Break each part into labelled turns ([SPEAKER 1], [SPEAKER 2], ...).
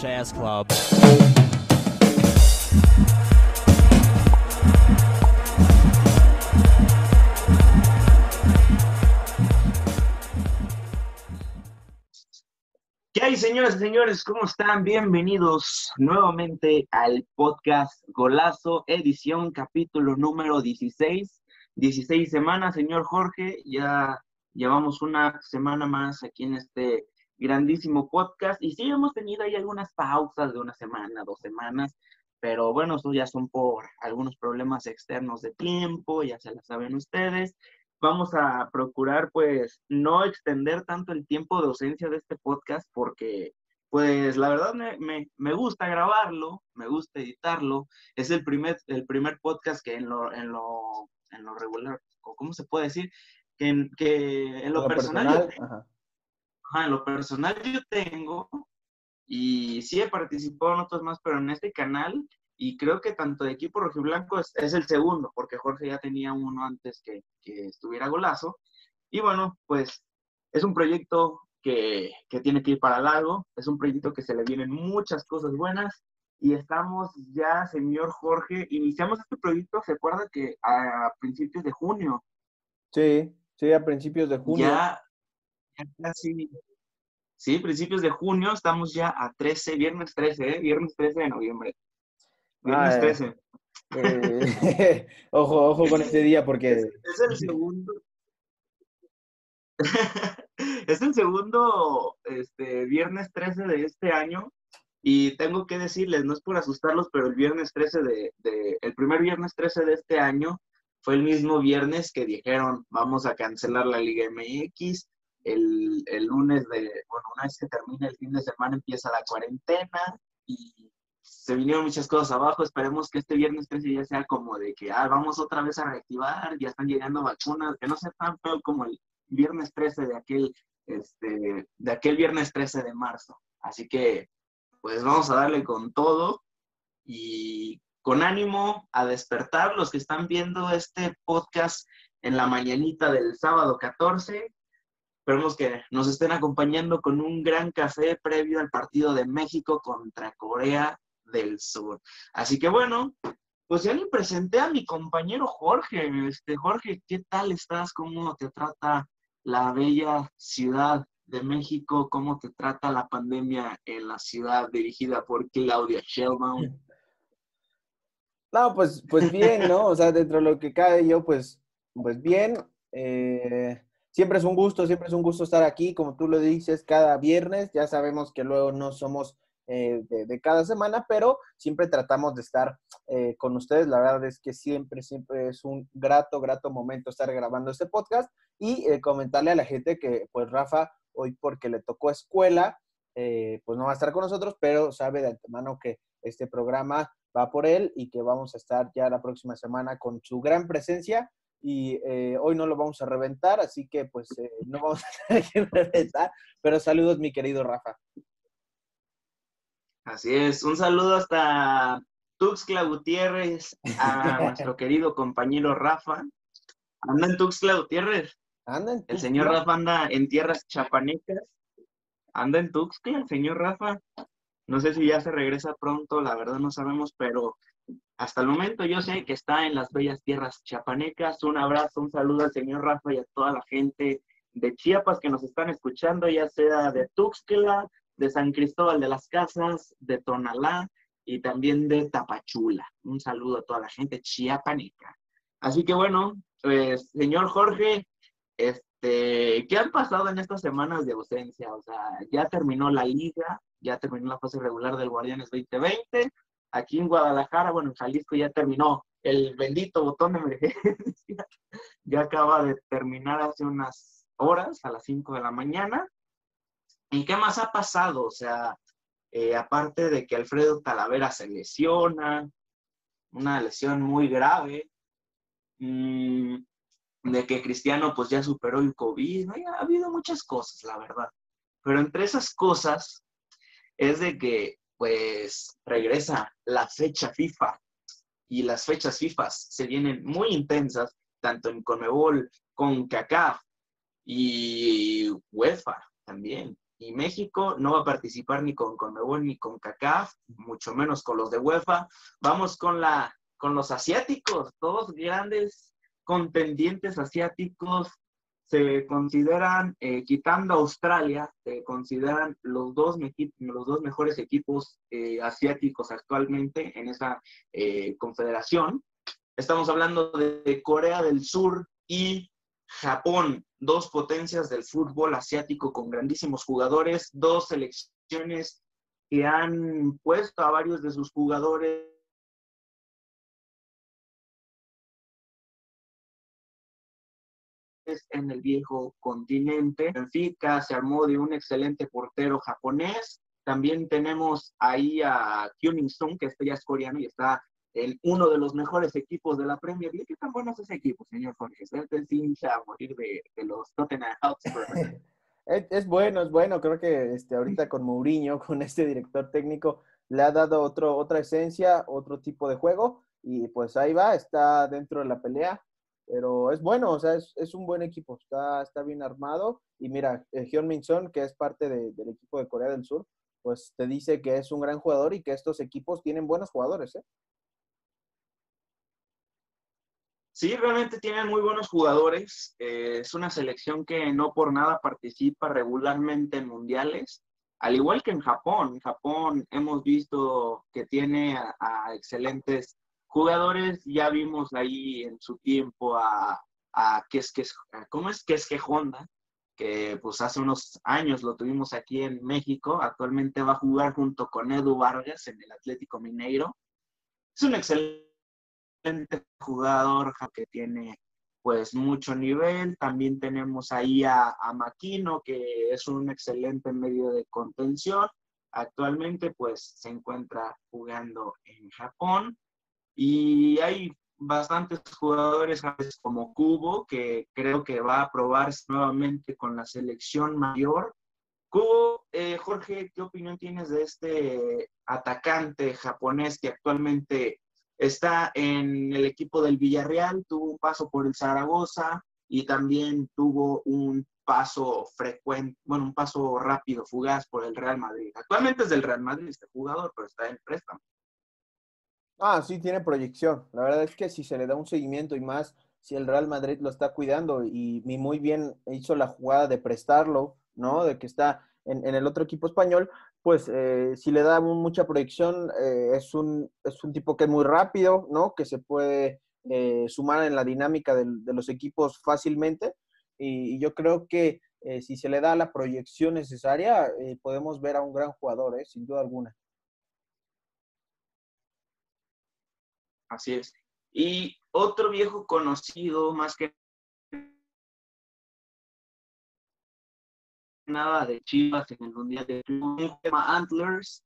[SPEAKER 1] Jazz Club.
[SPEAKER 2] ¿Qué hay, señoras y señores? ¿Cómo están? Bienvenidos nuevamente al podcast Golazo, edición capítulo número 16. 16 semanas, señor Jorge. Ya llevamos una semana más aquí en este grandísimo podcast. Y sí, hemos tenido ahí algunas pausas de una semana, dos semanas. Pero bueno, estos ya son por algunos problemas externos de tiempo, ya se lo saben ustedes vamos a procurar pues no extender tanto el tiempo de ausencia de este podcast porque pues la verdad me, me, gusta grabarlo, me gusta editarlo. Es el primer, el primer podcast que en lo, en lo, en lo regular, ¿cómo se puede decir? Que en, que en lo, personal, ajá. en lo personal yo tengo, y sí he participado en otros más, pero en este canal y creo que tanto de equipo rojiblanco es, es el segundo, porque Jorge ya tenía uno antes que, que, estuviera golazo. Y bueno, pues es un proyecto que, que, tiene que ir para largo, es un proyecto que se le vienen muchas cosas buenas y estamos ya, señor Jorge, iniciamos este proyecto, se acuerda que a principios de junio.
[SPEAKER 3] Sí, sí, a principios de junio.
[SPEAKER 2] Ya, casi, sí, principios de junio, estamos ya a 13, viernes 13, ¿eh? viernes 13 de noviembre. Viernes 13.
[SPEAKER 3] Eh, ojo, ojo con este día porque...
[SPEAKER 2] Es, el segundo... es el segundo este, viernes 13 de este año y tengo que decirles, no es por asustarlos, pero el viernes 13 de, de, el primer viernes 13 de este año fue el mismo viernes que dijeron vamos a cancelar la Liga MX. El, el lunes de, bueno, una vez que termina el fin de semana empieza la cuarentena y se vinieron muchas cosas abajo. Esperemos que este viernes 13 ya sea como de que, ah, vamos otra vez a reactivar, ya están llegando vacunas, que no sea tan feo como el viernes 13 de aquel, este, de aquel viernes 13 de marzo. Así que, pues vamos a darle con todo y con ánimo a despertar los que están viendo este podcast en la mañanita del sábado 14. Esperemos que nos estén acompañando con un gran café previo al partido de México contra Corea del Sur. Así que bueno, pues ya le presenté a mi compañero Jorge. Este, Jorge, ¿qué tal estás? ¿Cómo te trata la bella ciudad de México? ¿Cómo te trata la pandemia en la ciudad dirigida por Claudia Sheinbaum?
[SPEAKER 3] No, pues, pues bien, ¿no? O sea, dentro de lo que cabe yo, pues, pues bien. Eh, siempre es un gusto, siempre es un gusto estar aquí, como tú lo dices, cada viernes. Ya sabemos que luego no somos eh, de, cada semana, pero siempre tratamos de estar eh, con ustedes. La verdad es que siempre, siempre es un grato, grato momento estar grabando este podcast y eh, comentarle a la gente que, pues, Rafa, hoy porque le tocó escuela, pues no va a estar con nosotros, pero sabe de antemano que este programa va por él y que vamos a estar ya la próxima semana con su gran presencia y hoy no lo vamos a reventar, así que pues no vamos a tener que reventar, pero saludos mi querido Rafa.
[SPEAKER 2] Así es, un saludo hasta Tuxtla Gutiérrez, a nuestro querido compañero Rafa. Anda en Tuxtla Gutiérrez.
[SPEAKER 3] Anda en
[SPEAKER 2] El señor Rafa anda en tierras chapanecas. Anda en Tuxtla, el señor Rafa. No sé si ya se regresa pronto, la verdad no sabemos, pero hasta el momento yo sé que está en las bellas tierras chapanecas. Un abrazo, un saludo al señor Rafa y a toda la gente de Chiapas que nos están escuchando, ya sea de Tuxtla, de San Cristóbal de las Casas, de Tonalá y también de Tapachula. Un saludo a toda la gente chiapaneca. Así que bueno, pues, señor Jorge, este, ¿qué han pasado en estas semanas de ausencia? O sea, ya terminó la liga, ya terminó la fase regular del Guardianes 2020. Aquí en Guadalajara, bueno, en Jalisco ya terminó el bendito botón de emergencia. ya acaba de terminar hace unas horas, a las 5 de la mañana. ¿Y qué más ha pasado? O sea, eh, aparte de que Alfredo Talavera se lesiona, una lesión muy grave, mm, de que Cristiano pues ya superó el COVID, ha habido muchas cosas, la verdad. Pero entre esas cosas es de que pues regresa la fecha FIFA y las fechas FIFA se vienen muy intensas, tanto en Conmebol, con CACAF y UEFA también. y México no va a participar ni con Conmebol ni con CACAF, mucho menos con los de UEFA. Vamos con, la, con los asiáticos, dos grandes contendientes asiáticos se consideran, eh, quitando Australia, se consideran los dos, los dos mejores equipos eh, asiáticos actualmente en esa eh, confederación. Estamos hablando de Corea del Sur y Japón, dos potencias del fútbol asiático con grandísimos jugadores, dos selecciones que han puesto a varios de sus jugadores en el viejo continente. Benfica se armó de un excelente portero japonés. También tenemos ahí a Kyung Sung, que este ya es coreano y está en uno de los mejores equipos de la Premier League. ¿Qué tan bueno es ese equipo, señor Jorge? Es el hincha a morir de, de los Tottenham Hotspur.
[SPEAKER 3] es, bueno, es bueno. Creo que este, ahorita con Mourinho, con este director técnico, le ha dado otro, otra esencia, otro tipo de juego. Y pues ahí va, está dentro de la pelea. Pero es bueno, o sea, es, es un buen equipo, está, está bien armado. Y mira, eh, Hyun Min Son, que es parte de, del equipo de Corea del Sur, pues te dice que es un gran jugador y que estos equipos tienen buenos jugadores, ¿eh?
[SPEAKER 2] Sí, realmente tienen muy buenos jugadores. Eh, es una selección que no por nada participa regularmente en mundiales, al igual que en Japón. En Japón hemos visto que tiene a, excelentes jugadores. Ya vimos ahí en su tiempo a, a que es que ¿cómo es que es que Honda? que pues hace unos años lo tuvimos aquí en México, actualmente va a jugar junto con Edu Vargas en el Atlético Mineiro. Es un excelente jugador que tiene pues mucho nivel. También tenemos ahí a, a Maquino, que es un excelente medio de contención. Actualmente pues se encuentra jugando en Japón y hay bastantes jugadores como Cubo, que creo que va a probarse nuevamente con la selección mayor. Cubo, eh, Jorge, ¿qué opinión tienes de este atacante japonés que actualmente Está en el equipo del Villarreal, tuvo un paso por el Zaragoza y también tuvo un paso frecuente, bueno, un paso rápido, fugaz por el Real Madrid. Actualmente es del Real Madrid este jugador, pero está en préstamo.
[SPEAKER 3] Ah, sí, tiene proyección. La verdad es que si se le da un seguimiento y más, si el Real Madrid lo está cuidando y, muy bien hizo la jugada de prestarlo, ¿no? De que está en, el otro equipo español, pues eh, si le da mucha proyección, eh, es, un, es un tipo que es muy rápido, ¿no? Que se puede eh, sumar en la dinámica de, los equipos fácilmente. Y, yo creo que si se le da la proyección necesaria, podemos ver a un gran jugador, sin duda alguna.
[SPEAKER 2] Así es. Y otro viejo conocido, más que nada de Chivas en el Mundial de tema Antlers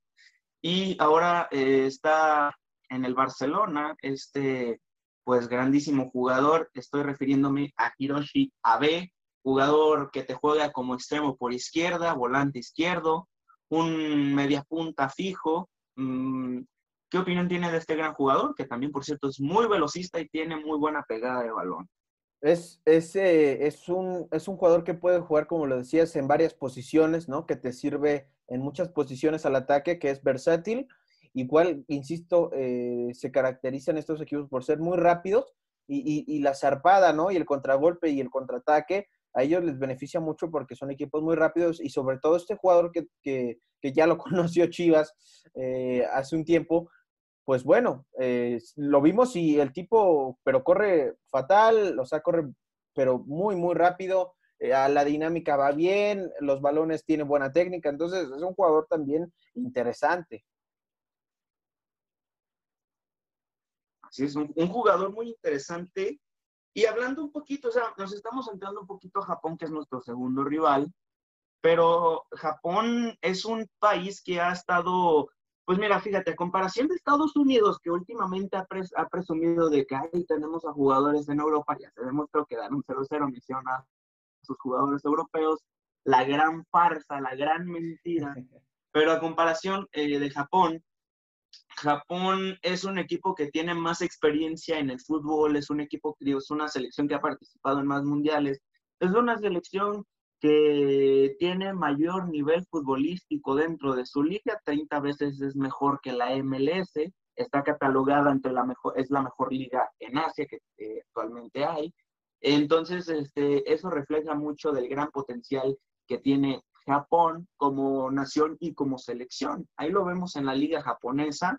[SPEAKER 2] y ahora eh, está en el Barcelona, este pues grandísimo jugador, estoy refiriéndome a Hiroshi Abe, jugador que te juega como extremo por izquierda, volante izquierdo, un media punta fijo. Mm, ¿Qué opinión tiene de este gran jugador? Que también, por cierto, es muy velocista y tiene muy buena pegada de balón.
[SPEAKER 3] Es, es, es, un, es un jugador que puede jugar, como lo decías, en varias posiciones, ¿no? Que te sirve en muchas posiciones al ataque, que es versátil. Igual, insisto, eh, se caracterizan estos equipos por ser muy rápidos y, y, la zarpada, ¿no? Y el contragolpe y el contraataque, a ellos les beneficia mucho porque son equipos muy rápidos y sobre todo este jugador que, que, que ya lo conoció Chivas eh, hace un tiempo, pues bueno, eh, lo vimos y el tipo, pero corre fatal, o sea, corre, pero muy, muy rápido, eh, a la dinámica va bien, los balones tienen buena técnica, entonces es un jugador también interesante.
[SPEAKER 2] Así es, un, jugador muy interesante. Y hablando un poquito, o sea, nos estamos entrando un poquito a Japón, que es nuestro segundo rival, pero Japón es un país que ha estado pues mira, fíjate, a comparación de Estados Unidos, que últimamente ha, presumido de que ahí tenemos a jugadores en Europa, ya se demostró que dan un 0-0 misión a sus jugadores europeos, la gran farsa, la gran mentira. Pero a comparación eh, de Japón, Japón es un equipo que tiene más experiencia en el fútbol, es un equipo, es una selección que ha participado en más mundiales, es una selección que tiene mayor nivel futbolístico dentro de su liga, 30 veces es mejor que la MLS, está catalogada entre la mejor, es la mejor liga en Asia que actualmente hay. Entonces, este, eso refleja mucho del gran potencial que tiene Japón como nación y como selección. Ahí lo vemos en la liga japonesa,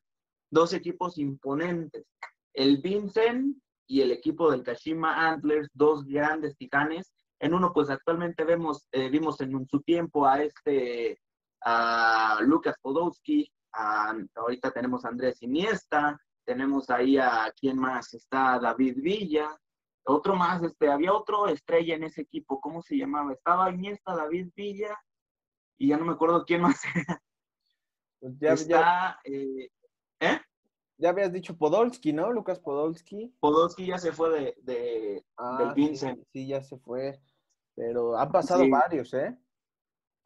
[SPEAKER 2] dos equipos imponentes, el Vincent y el equipo del Kashima Antlers, dos grandes titanes. En uno, pues actualmente vemos, eh, vimos en su tiempo a este, a Lucas Podolski, ahorita tenemos a Andrés Iniesta, tenemos ahí a quién más está David Villa, otro más, este, había otro estrella en ese equipo, ¿cómo se llamaba? Estaba Iniesta, David Villa, y ya no me acuerdo quién más era. Pues ya, está, eh, ¿eh?
[SPEAKER 3] Ya habías dicho Podolski, ¿no? Lucas Podolski.
[SPEAKER 2] Podolski ya se fue de, de
[SPEAKER 3] ah, del Vincent. Sí, ya se fue. Pero han pasado varios, ¿eh?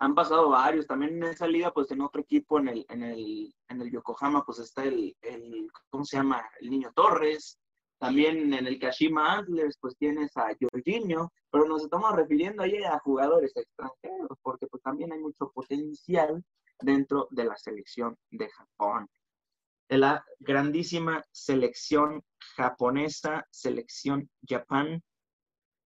[SPEAKER 2] Han pasado varios. También en esa liga, pues en otro equipo, en el, en el, en el Yokohama, pues está el, el, ¿cómo se llama? El Niño Torres. También en el Kashima Antlers, pues tienes a Jorginho, pero nos estamos refiriendo ahí a jugadores extranjeros, porque pues también hay mucho potencial dentro de la selección de Japón de la grandísima selección japonesa, selección Japón.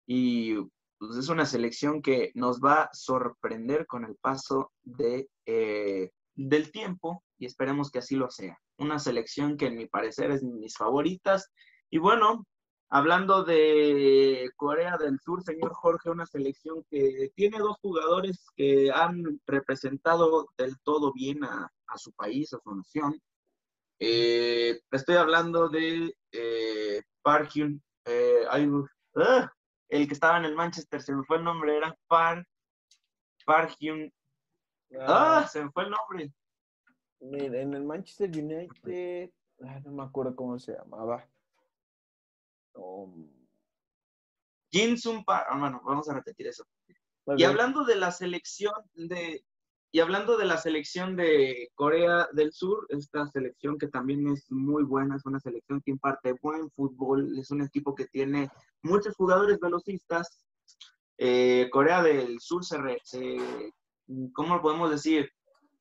[SPEAKER 2] Y pues, es una selección que nos va a sorprender con el paso de, eh, del tiempo y esperemos que así lo sea. Una selección que en mi parecer es mis favoritas. Y bueno, hablando de Corea del Sur, señor Jorge, una selección que tiene dos jugadores que han representado del todo bien a, a su país, a su nación. Eh, estoy hablando de eh, Park Hyun, eh, ¡ah! El que estaba en el Manchester, se me fue el nombre, era Park Hyun. Ah. ¡Ah! Se me fue el nombre.
[SPEAKER 3] en el Manchester United, no me acuerdo cómo se llamaba.
[SPEAKER 2] Um... Jin Sun Park, ah, bueno, vamos a repetir eso. y hablando de la selección de, y hablando de la selección de Corea del Sur, esta selección que también es muy buena, es una selección que imparte buen fútbol, es un equipo que tiene muchos jugadores velocistas. Eh, Corea del Sur se, ¿cómo lo podemos decir?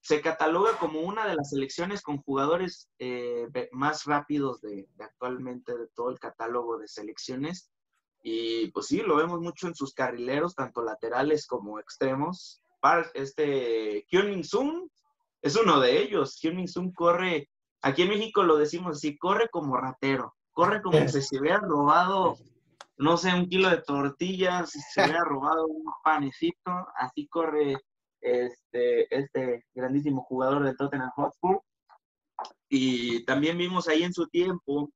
[SPEAKER 2] Se cataloga como una de las selecciones con jugadores eh, más rápidos de, de actualmente de todo el catálogo de selecciones. Y pues sí, lo vemos mucho en sus carrileros, tanto laterales como extremos este Hyun Min Sung es uno de ellos. Min Sung corre, aquí en México lo decimos así, corre como ratero, corre como si se hubiera robado, no sé, un kilo de tortillas, si se hubiera robado un panecito, así corre este, este grandísimo jugador de Tottenham Hotspur. Y también vimos ahí en su tiempo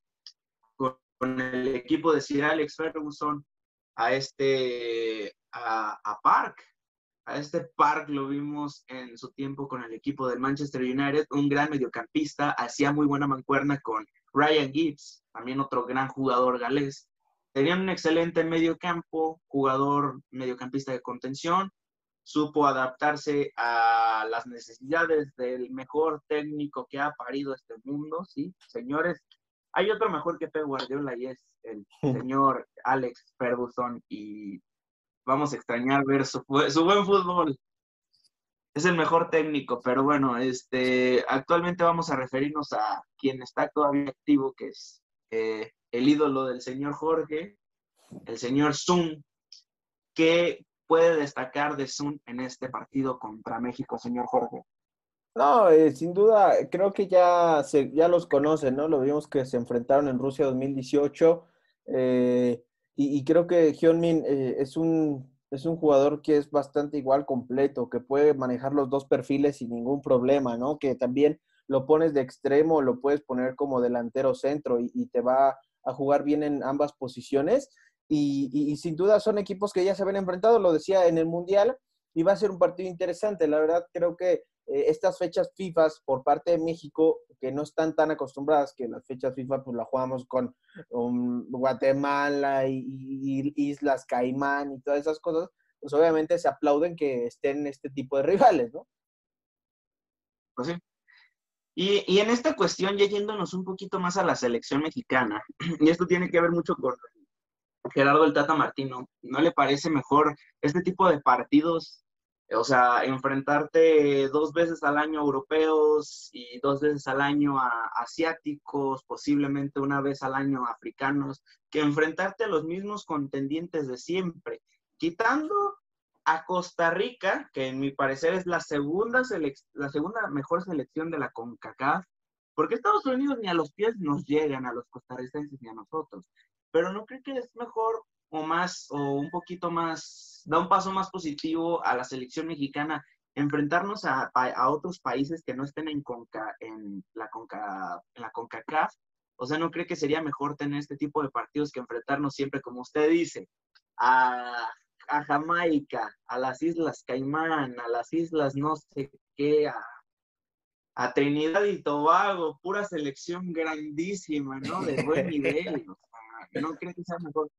[SPEAKER 2] con, el equipo de Sir Alex Ferguson a este a, a Park, a este Park lo vimos en su tiempo con el equipo del Manchester United, un gran mediocampista, hacía muy buena mancuerna con Ryan Gibbs, también otro gran jugador galés. Tenían un excelente mediocampo, jugador mediocampista de contención, supo adaptarse a las necesidades del mejor técnico que ha parido este mundo, ¿sí? Señores, hay otro mejor que Pep Guardiola y es el señor Alex Ferguson y vamos a extrañar ver su, su buen fútbol. Es el mejor técnico, pero bueno, este, actualmente vamos a referirnos a quien está todavía activo, que es eh, el ídolo del señor Jorge, el señor Sun. ¿Qué puede destacar de Sun en este partido contra México, señor Jorge?
[SPEAKER 3] No, eh, sin duda, creo que ya, se, ya los conocen, ¿no? Lo vimos que se enfrentaron en Rusia 2018. Eh, y, creo que Hyunmin eh, es, un, es un jugador que es bastante igual completo, que puede manejar los dos perfiles sin ningún problema, ¿no? Que también lo pones de extremo, lo puedes poner como delantero centro y, te va a jugar bien en ambas posiciones. Y, y, sin duda son equipos que ya se habían enfrentado, lo decía en el Mundial, y va a ser un partido interesante. La verdad, creo que eh, estas fechas FIFA por parte de México, que no están tan acostumbradas, que las fechas FIFA pues la jugamos con Guatemala y, Islas Caimán y todas esas cosas, pues obviamente se aplauden que estén este tipo de rivales, ¿no?
[SPEAKER 2] Pues sí. Y, y, en esta cuestión, ya yéndonos un poquito más a la selección mexicana, y esto tiene que ver mucho con, Gerardo el Tata Martino, ¿no le parece mejor este tipo de partidos? O sea, enfrentarte dos veces al año a europeos y dos veces al año a asiáticos, posiblemente una vez al año a africanos, que enfrentarte a los mismos contendientes de siempre, quitando a Costa Rica, que en mi parecer es la segunda, la segunda mejor selección de la CONCACAF, porque Estados Unidos ni a los pies nos llegan a los costarricenses ni a nosotros. Pero no creo que es mejor o más, o un poquito más, da un paso más positivo a la selección mexicana, enfrentarnos a, a otros países que no estén en, Conca, en, la Conca, en la CONCACAF. O sea, ¿no cree que sería mejor tener este tipo de partidos que enfrentarnos siempre, como usted dice, a a Jamaica, a las Islas Caimán, a las Islas no sé qué, a, Trinidad y Tobago, pura selección grandísima, ¿no? De buen nivel. ¿No crees que sea mejor,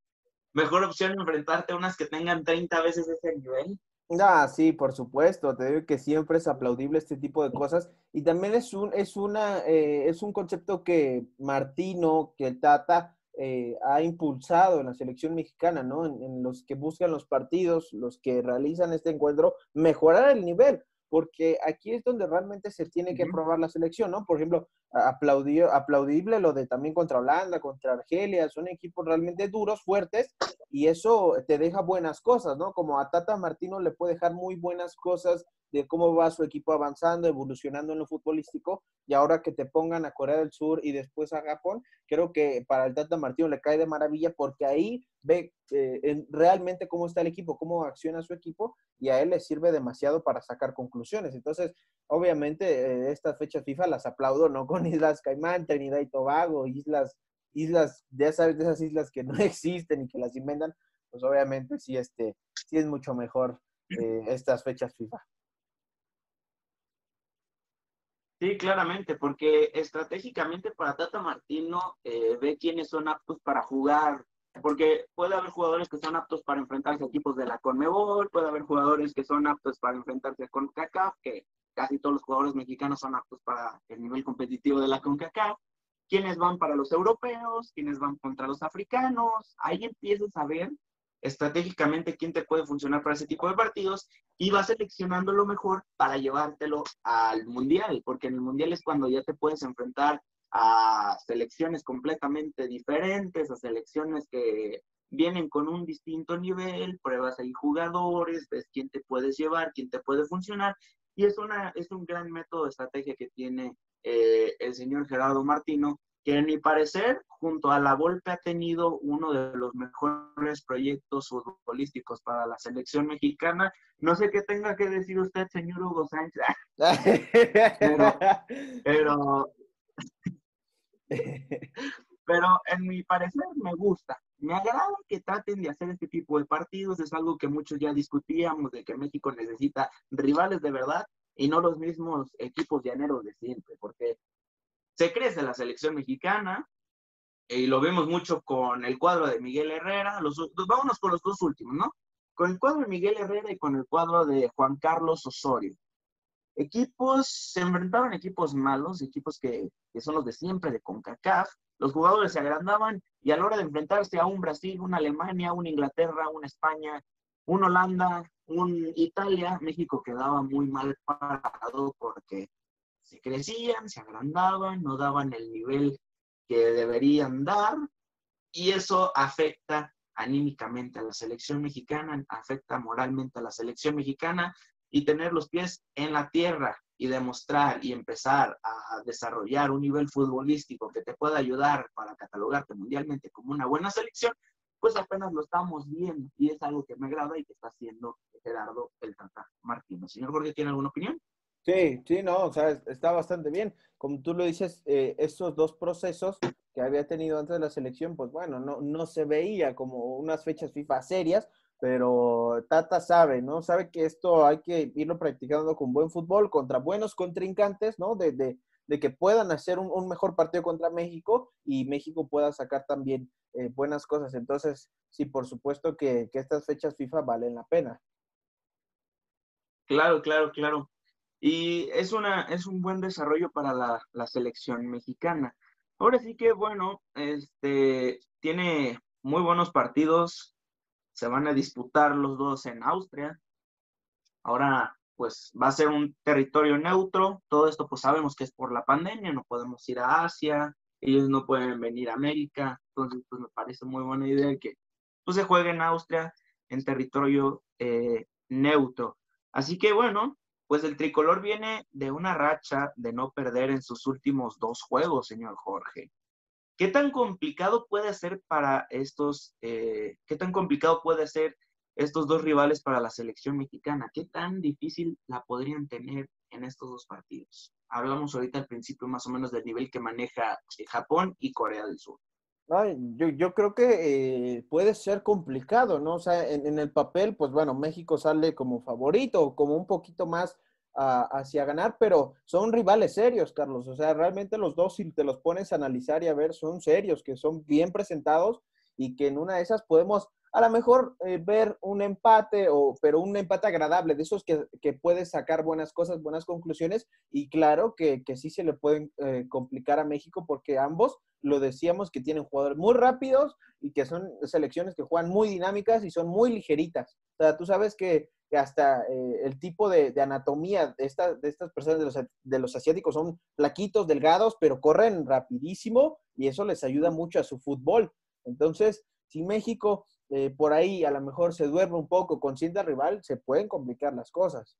[SPEAKER 2] mejor opción enfrentarte a unas que tengan 30 veces ese nivel?
[SPEAKER 3] Ah, sí, por supuesto. Te digo que siempre es aplaudible este tipo de cosas. Y también es un, es una, eh, es un concepto que Martino, que el Tata, eh, ha impulsado en la selección mexicana, ¿no? En, los que buscan los partidos, los que realizan este encuentro, mejorar el nivel, porque aquí es donde realmente se tiene que probar la selección, ¿no? Por ejemplo, aplaudible lo de también contra Holanda, contra Argelia, son equipos realmente duros, fuertes, y eso te deja buenas cosas, ¿no? Como a Tata Martino le puede dejar muy buenas cosas de cómo va su equipo avanzando, evolucionando en lo futbolístico, y ahora que te pongan a Corea del Sur y después a Japón, creo que para el Tata Martino le cae de maravilla porque ahí ve eh, realmente cómo está el equipo, cómo acciona su equipo, y a él le sirve demasiado para sacar conclusiones. Entonces, obviamente, eh, estas fechas FIFA las aplaudo, ¿no? Con Islas Caimán, Trinidad y Tobago, islas, islas, ya sabes, de esas islas que no existen y que las inventan, pues obviamente sí, este, sí es mucho mejor eh, estas fechas FIFA.
[SPEAKER 2] Sí, claramente, porque estratégicamente para Tata Martino eh, ve quiénes son aptos para jugar, porque puede haber jugadores que son aptos para enfrentarse a equipos de la Conmebol, puede haber jugadores que son aptos para enfrentarse con CACAF, que casi todos los jugadores mexicanos son aptos para el nivel competitivo de la CONCACAF, quiénes van para los europeos, quiénes van contra los africanos, ahí empiezas a ver estratégicamente quién te puede funcionar para ese tipo de partidos y vas seleccionando lo mejor para llevártelo al mundial, porque en el mundial es cuando ya te puedes enfrentar a selecciones completamente diferentes, a selecciones que vienen con un distinto nivel, pruebas ahí jugadores, ves quién te puedes llevar, quién te puede funcionar, y es, una, es un gran método de estrategia que tiene eh, el señor Gerardo Martino que en mi parecer, junto a la Volpe, ha tenido uno de los mejores proyectos futbolísticos para la selección mexicana. No sé qué tenga que decir usted, señor Hugo Sánchez, pero, pero, en mi parecer me gusta. Me agrada que traten de hacer este tipo de partidos. Es algo que muchos ya discutíamos, de que México necesita rivales de verdad y no los mismos equipos llaneros de siempre, porque se crece la selección mexicana y lo vemos mucho con el cuadro de Miguel Herrera. Los, vámonos con los dos últimos, ¿no? Con el cuadro de Miguel Herrera y con el cuadro de Juan Carlos Osorio. Equipos, se enfrentaron equipos malos, equipos que, que son los de siempre, de CONCACAF. Los jugadores se agrandaban y a la hora de enfrentarse a un Brasil, una Alemania, una Inglaterra, una España, un Holanda, un Italia, México quedaba muy mal parado porque crecían, se agrandaban, no daban el nivel que deberían dar y eso afecta anímicamente a la selección mexicana, afecta moralmente a la selección mexicana y tener los pies en la tierra y demostrar y empezar a desarrollar un nivel futbolístico que te pueda ayudar para catalogarte mundialmente como una buena selección, pues apenas lo estamos viendo y es algo que me agrada y que está haciendo Gerardo el Tata Martínez. Señor Jorge, ¿tiene alguna opinión?
[SPEAKER 3] Sí, sí, no, o sea, está bastante bien. Como tú lo dices, eh, estos dos procesos que había tenido antes de la selección, pues bueno, no, no se veía como unas fechas FIFA serias, pero Tata sabe, ¿no? Sabe que esto hay que irlo practicando con buen fútbol, contra buenos contrincantes, ¿no? De, de, de que puedan hacer un, mejor partido contra México y México pueda sacar también eh, buenas cosas. Entonces, sí, por supuesto que, que estas fechas FIFA valen la pena.
[SPEAKER 2] Claro, claro, claro. Y es, una, es un buen desarrollo para la, selección mexicana. Ahora sí que, bueno, este, tiene muy buenos partidos. Se van a disputar los dos en Austria. Ahora, pues va a ser un territorio neutro. Todo esto, pues sabemos que es por la pandemia. No podemos ir a Asia. Ellos no pueden venir a América. Entonces, pues me parece muy buena idea que pues, se juegue en Austria en territorio eh, neutro. Así que bueno, pues el tricolor viene de una racha de no perder en sus últimos dos juegos, señor Jorge. ¿Qué tan complicado puede ser para estos, eh, qué tan complicado puede ser estos dos rivales para la selección mexicana? ¿Qué tan difícil la podrían tener en estos dos partidos? Hablamos ahorita al principio más o menos del nivel que maneja eh, Japón y Corea del Sur.
[SPEAKER 3] Yo, yo, creo que eh, puede ser complicado, ¿no? O sea, en, en, el papel, pues bueno, México sale como favorito, como un poquito más hacia ganar, pero son rivales serios, Carlos. O sea, realmente los dos, si te los pones a analizar y a ver, son serios, que son bien presentados y que en una de esas podemos a lo mejor eh, ver un empate, o, pero un empate agradable, de esos que, que puedes sacar buenas cosas, buenas conclusiones, y claro que, que sí se le pueden eh, complicar a México porque ambos, lo decíamos, que tienen jugadores muy rápidos y que son selecciones que juegan muy dinámicas y son muy ligeritas. O sea, tú sabes que hasta eh, el tipo de, anatomía de, de estas personas, de los, de los, asiáticos, son plaquitos, delgados, pero corren rapidísimo y eso les ayuda mucho a su fútbol. Entonces, si México eh, por ahí a lo mejor se duerme un poco con cinta rival, se pueden complicar las cosas.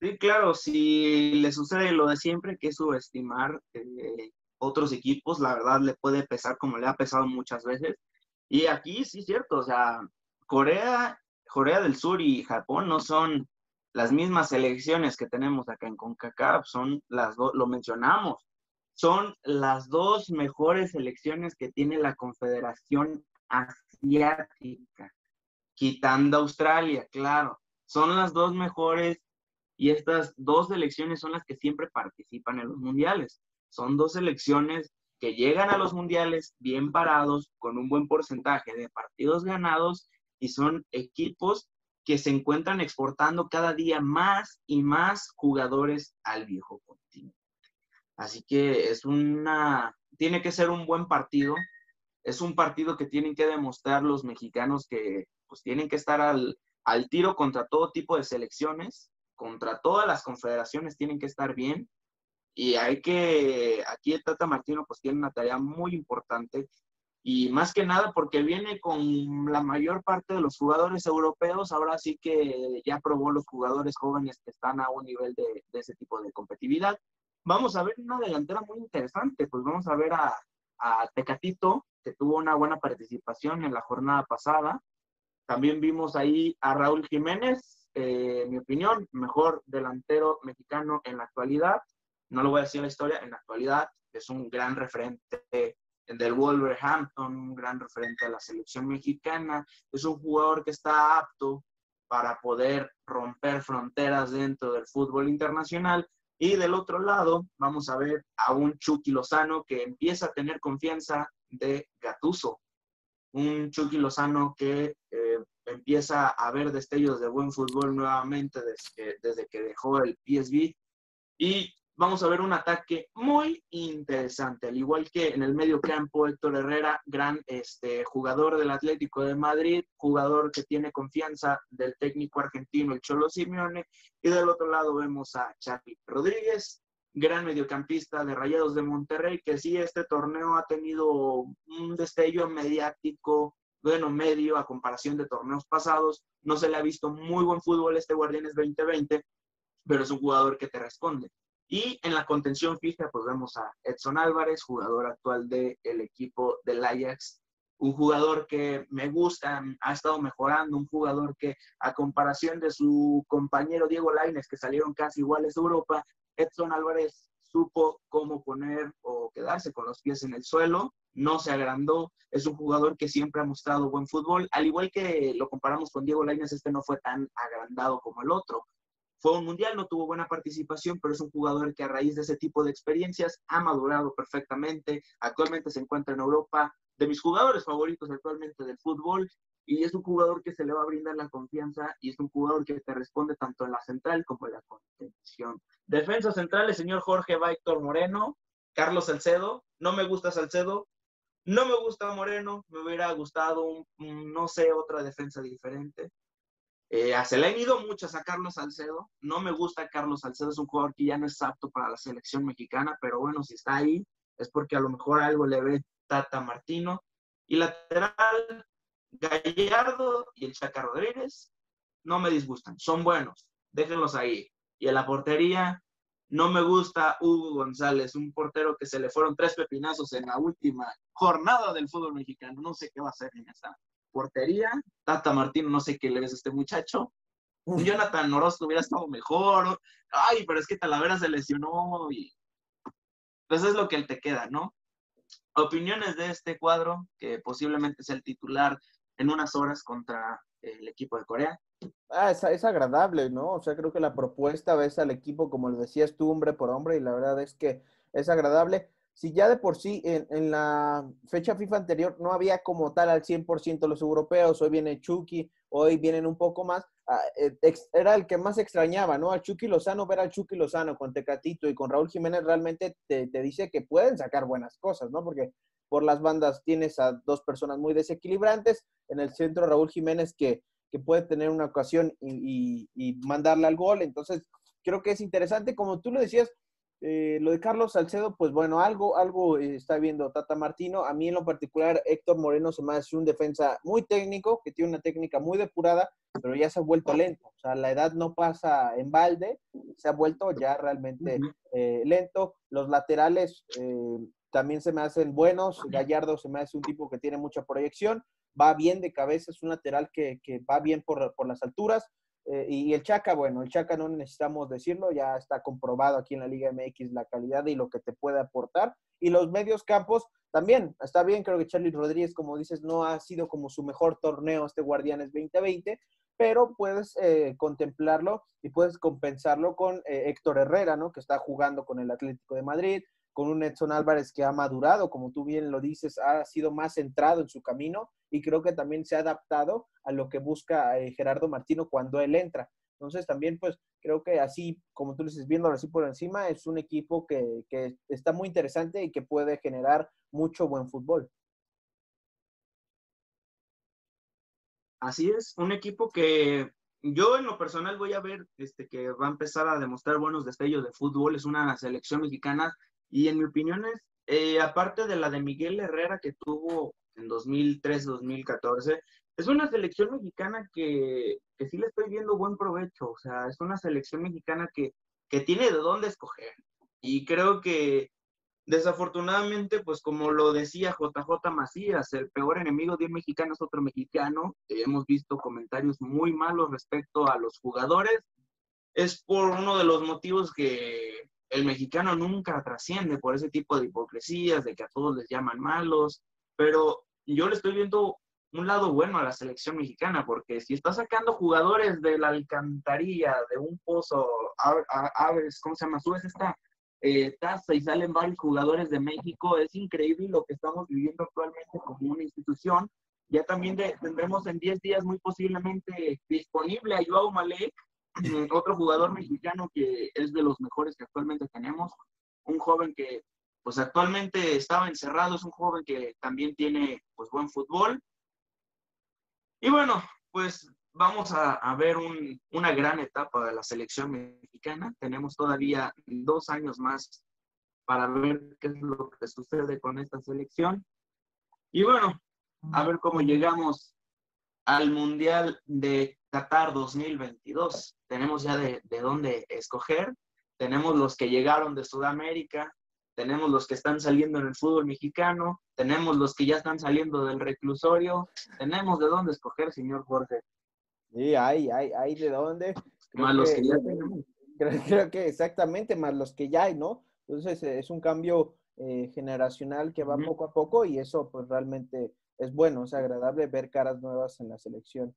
[SPEAKER 2] Sí, claro, si le sucede lo de siempre, que es subestimar eh, otros equipos, la verdad le puede pesar como le ha pesado muchas veces. Y aquí sí es cierto, o sea, Corea Corea del Sur y Japón no son las mismas selecciones que tenemos acá en CONCACAF, son las lo mencionamos, son las dos mejores selecciones que tiene la Confederación Asiática, quitando Australia, claro, son las dos mejores y estas dos selecciones son las que siempre participan en los mundiales. Son dos selecciones que llegan a los mundiales bien parados, con un buen porcentaje de partidos ganados y son equipos que se encuentran exportando cada día más y más jugadores al viejo continente. Así que es una, tiene que ser un buen partido. Es un partido que tienen que demostrar los mexicanos que pues tienen que estar al, al tiro contra todo tipo de selecciones, contra todas las confederaciones tienen que estar bien. Y hay que, aquí el Tata Martino pues tiene una tarea muy importante y más que nada porque viene con la mayor parte de los jugadores europeos, ahora sí que ya probó los jugadores jóvenes que están a un nivel de, ese tipo de competitividad. Vamos a ver una delantera muy interesante, pues vamos a ver a, a Tecatito, que tuvo una buena participación en la jornada pasada. También vimos ahí a Raúl Jiménez, eh, en mi opinión, mejor delantero mexicano en la actualidad. No lo voy a decir la historia, en la actualidad es un gran referente del Wolverhampton, un gran referente a la selección mexicana. Es un jugador que está apto para poder romper fronteras dentro del fútbol internacional. Y del otro lado, vamos a ver a un Chucky Lozano que empieza a tener confianza de Gatuso. Un Chucky Lozano que eh, empieza a ver destellos de buen fútbol nuevamente desde desde que dejó el PSV. Y vamos a ver un ataque muy interesante, al igual que en el medio campo Héctor Herrera, gran este, jugador del Atlético de Madrid, jugador que tiene confianza del técnico argentino el Cholo Simeone, y del otro lado vemos a Charlie Rodríguez, gran mediocampista de Rayados de Monterrey, que sí, este torneo ha tenido un destello mediático, bueno, medio a comparación de torneos pasados, no se le ha visto muy buen fútbol este Guardianes 2020, pero es un jugador que te responde. Y en la contención fija, pues vemos a Edson Álvarez, jugador actual del equipo del Ajax, un jugador que me gusta, ha estado mejorando, un jugador que a comparación de su compañero Diego Laines, que salieron casi iguales de Europa, Edson Álvarez supo cómo poner o quedarse con los pies en el suelo, no se agrandó, es un jugador que siempre ha mostrado buen fútbol, al igual que lo comparamos con Diego Laines, este no fue tan agrandado como el otro, fue un mundial, no tuvo buena participación, pero es un jugador que a raíz de ese tipo de experiencias ha madurado perfectamente. Actualmente se encuentra en Europa, de mis jugadores favoritos actualmente del fútbol, y es un jugador que se le va a brindar la confianza y es un jugador que te responde tanto en la central como en la contención. Defensa central, el señor Jorge Víctor Moreno, Carlos Salcedo. No me gusta Salcedo, No me gusta Moreno, me hubiera gustado, no sé, otra defensa diferente. Eh, se le han ido muchas a Carlos Salcedo. No me gusta Carlos Salcedo, es un jugador que ya no es apto para la selección mexicana, pero bueno, si está ahí es porque a lo mejor algo le ve Tata Martino. Y lateral, Gallardo y el Chaca Rodríguez no me disgustan, son buenos, déjenlos ahí. Y en la portería, no me gusta Hugo González, un portero que se le fueron tres pepinazos en la última jornada del fútbol mexicano. No sé qué va a hacer en esa portería. Tata Martino, no sé qué le ves a este muchacho. Jonathan Orozco hubiera estado mejor. Ay, pero es que Talavera se lesionó y pues es lo que él te queda, ¿no? Opiniones de este cuadro, que posiblemente sea el titular en unas horas contra el equipo de Corea.
[SPEAKER 3] Ah, es, es, agradable, ¿no? O sea, creo que la propuesta ves al equipo, como lo decías tú, hombre por hombre, y la verdad es que es agradable. Si ya de por sí en, en la fecha FIFA anterior no había como tal al 100% los europeos, hoy viene Chucky, hoy vienen un poco más, ah, eh, era el que más extrañaba, ¿no? Al Chucky Lozano, ver al Chucky Lozano con Tecatito y con Raúl Jiménez realmente te, te dice que pueden sacar buenas cosas, ¿no? Porque por las bandas tienes a dos personas muy desequilibrantes, en el centro Raúl Jiménez que que puede tener una ocasión y, mandarle al gol. Entonces, creo que es interesante. Como tú lo decías, eh, lo de Carlos Salcedo, pues bueno, algo, algo está viendo Tata Martino. A mí en lo particular, Héctor Moreno se me hace un defensa muy técnico, que tiene una técnica muy depurada, pero ya se ha vuelto lento. O sea, la edad no pasa en balde, se ha vuelto ya realmente eh, lento. Los laterales eh, también se me hacen buenos. Gallardo se me hace un tipo que tiene mucha proyección va bien de cabeza, es un lateral que, va bien por, las alturas. Eh, y el Chaca, bueno, el Chaca no necesitamos decirlo, ya está comprobado aquí en la Liga MX la calidad y lo que te puede aportar. Y los medios campos también, está bien, creo que Charlie Rodríguez, como dices, no ha sido como su mejor torneo este Guardianes 2020, pero puedes eh, contemplarlo y puedes compensarlo con eh, Héctor Herrera, ¿no? Que está jugando con el Atlético de Madrid, con un Edson Álvarez que ha madurado, como tú bien lo dices, ha sido más centrado en su camino y creo que también se ha adaptado a lo que busca eh, Gerardo Martino cuando él entra. Entonces también pues creo que así, como tú dices, viéndolo así por encima, es un equipo que, que está muy interesante y que puede generar mucho buen fútbol.
[SPEAKER 2] Así es, un equipo que yo en lo personal voy a ver este, que va a empezar a demostrar buenos destellos de fútbol. Es una selección mexicana y en mi opinión es, eh, aparte de la de Miguel Herrera que tuvo en 2003-2014, es una selección mexicana que, que, sí le estoy viendo buen provecho. O sea, es una selección mexicana que, que tiene de dónde escoger. Y creo que desafortunadamente, pues como lo decía JJ Macías, el peor enemigo de un mexicano es otro mexicano. hemos visto comentarios muy malos respecto a los jugadores. Es por uno de los motivos que el mexicano nunca trasciende por ese tipo de hipocresías, de que a todos les llaman malos, pero yo le estoy viendo un lado bueno a la selección mexicana, porque si está sacando jugadores de la alcantarilla, de un pozo, aves, ¿cómo se llama? Subes esta eh, y salen varios jugadores de México, es increíble lo que estamos viviendo actualmente como una institución. Ya también tendremos en 10 días muy posiblemente disponible a Joao Malek, otro jugador mexicano que es de los mejores que actualmente tenemos, un joven que pues actualmente estaba encerrado, es un joven que también tiene pues buen fútbol. Y bueno, pues vamos a, ver una gran etapa de la selección mexicana. Tenemos todavía dos años más para ver qué es lo que sucede con esta selección. Y bueno, a ver cómo llegamos al Mundial de Qatar 2022. Tenemos ya de, dónde escoger. Tenemos los que llegaron de Sudamérica, tenemos los que están saliendo en el fútbol mexicano, tenemos los que ya están saliendo del reclusorio, tenemos de dónde escoger, señor Jorge.
[SPEAKER 3] Sí, hay, hay, hay de dónde.
[SPEAKER 2] más los que ya tenemos.
[SPEAKER 3] Creo, que exactamente, más los que ya hay, ¿no? Entonces es un cambio eh, generacional que va poco a poco y eso pues realmente es bueno, es agradable ver caras nuevas en la selección.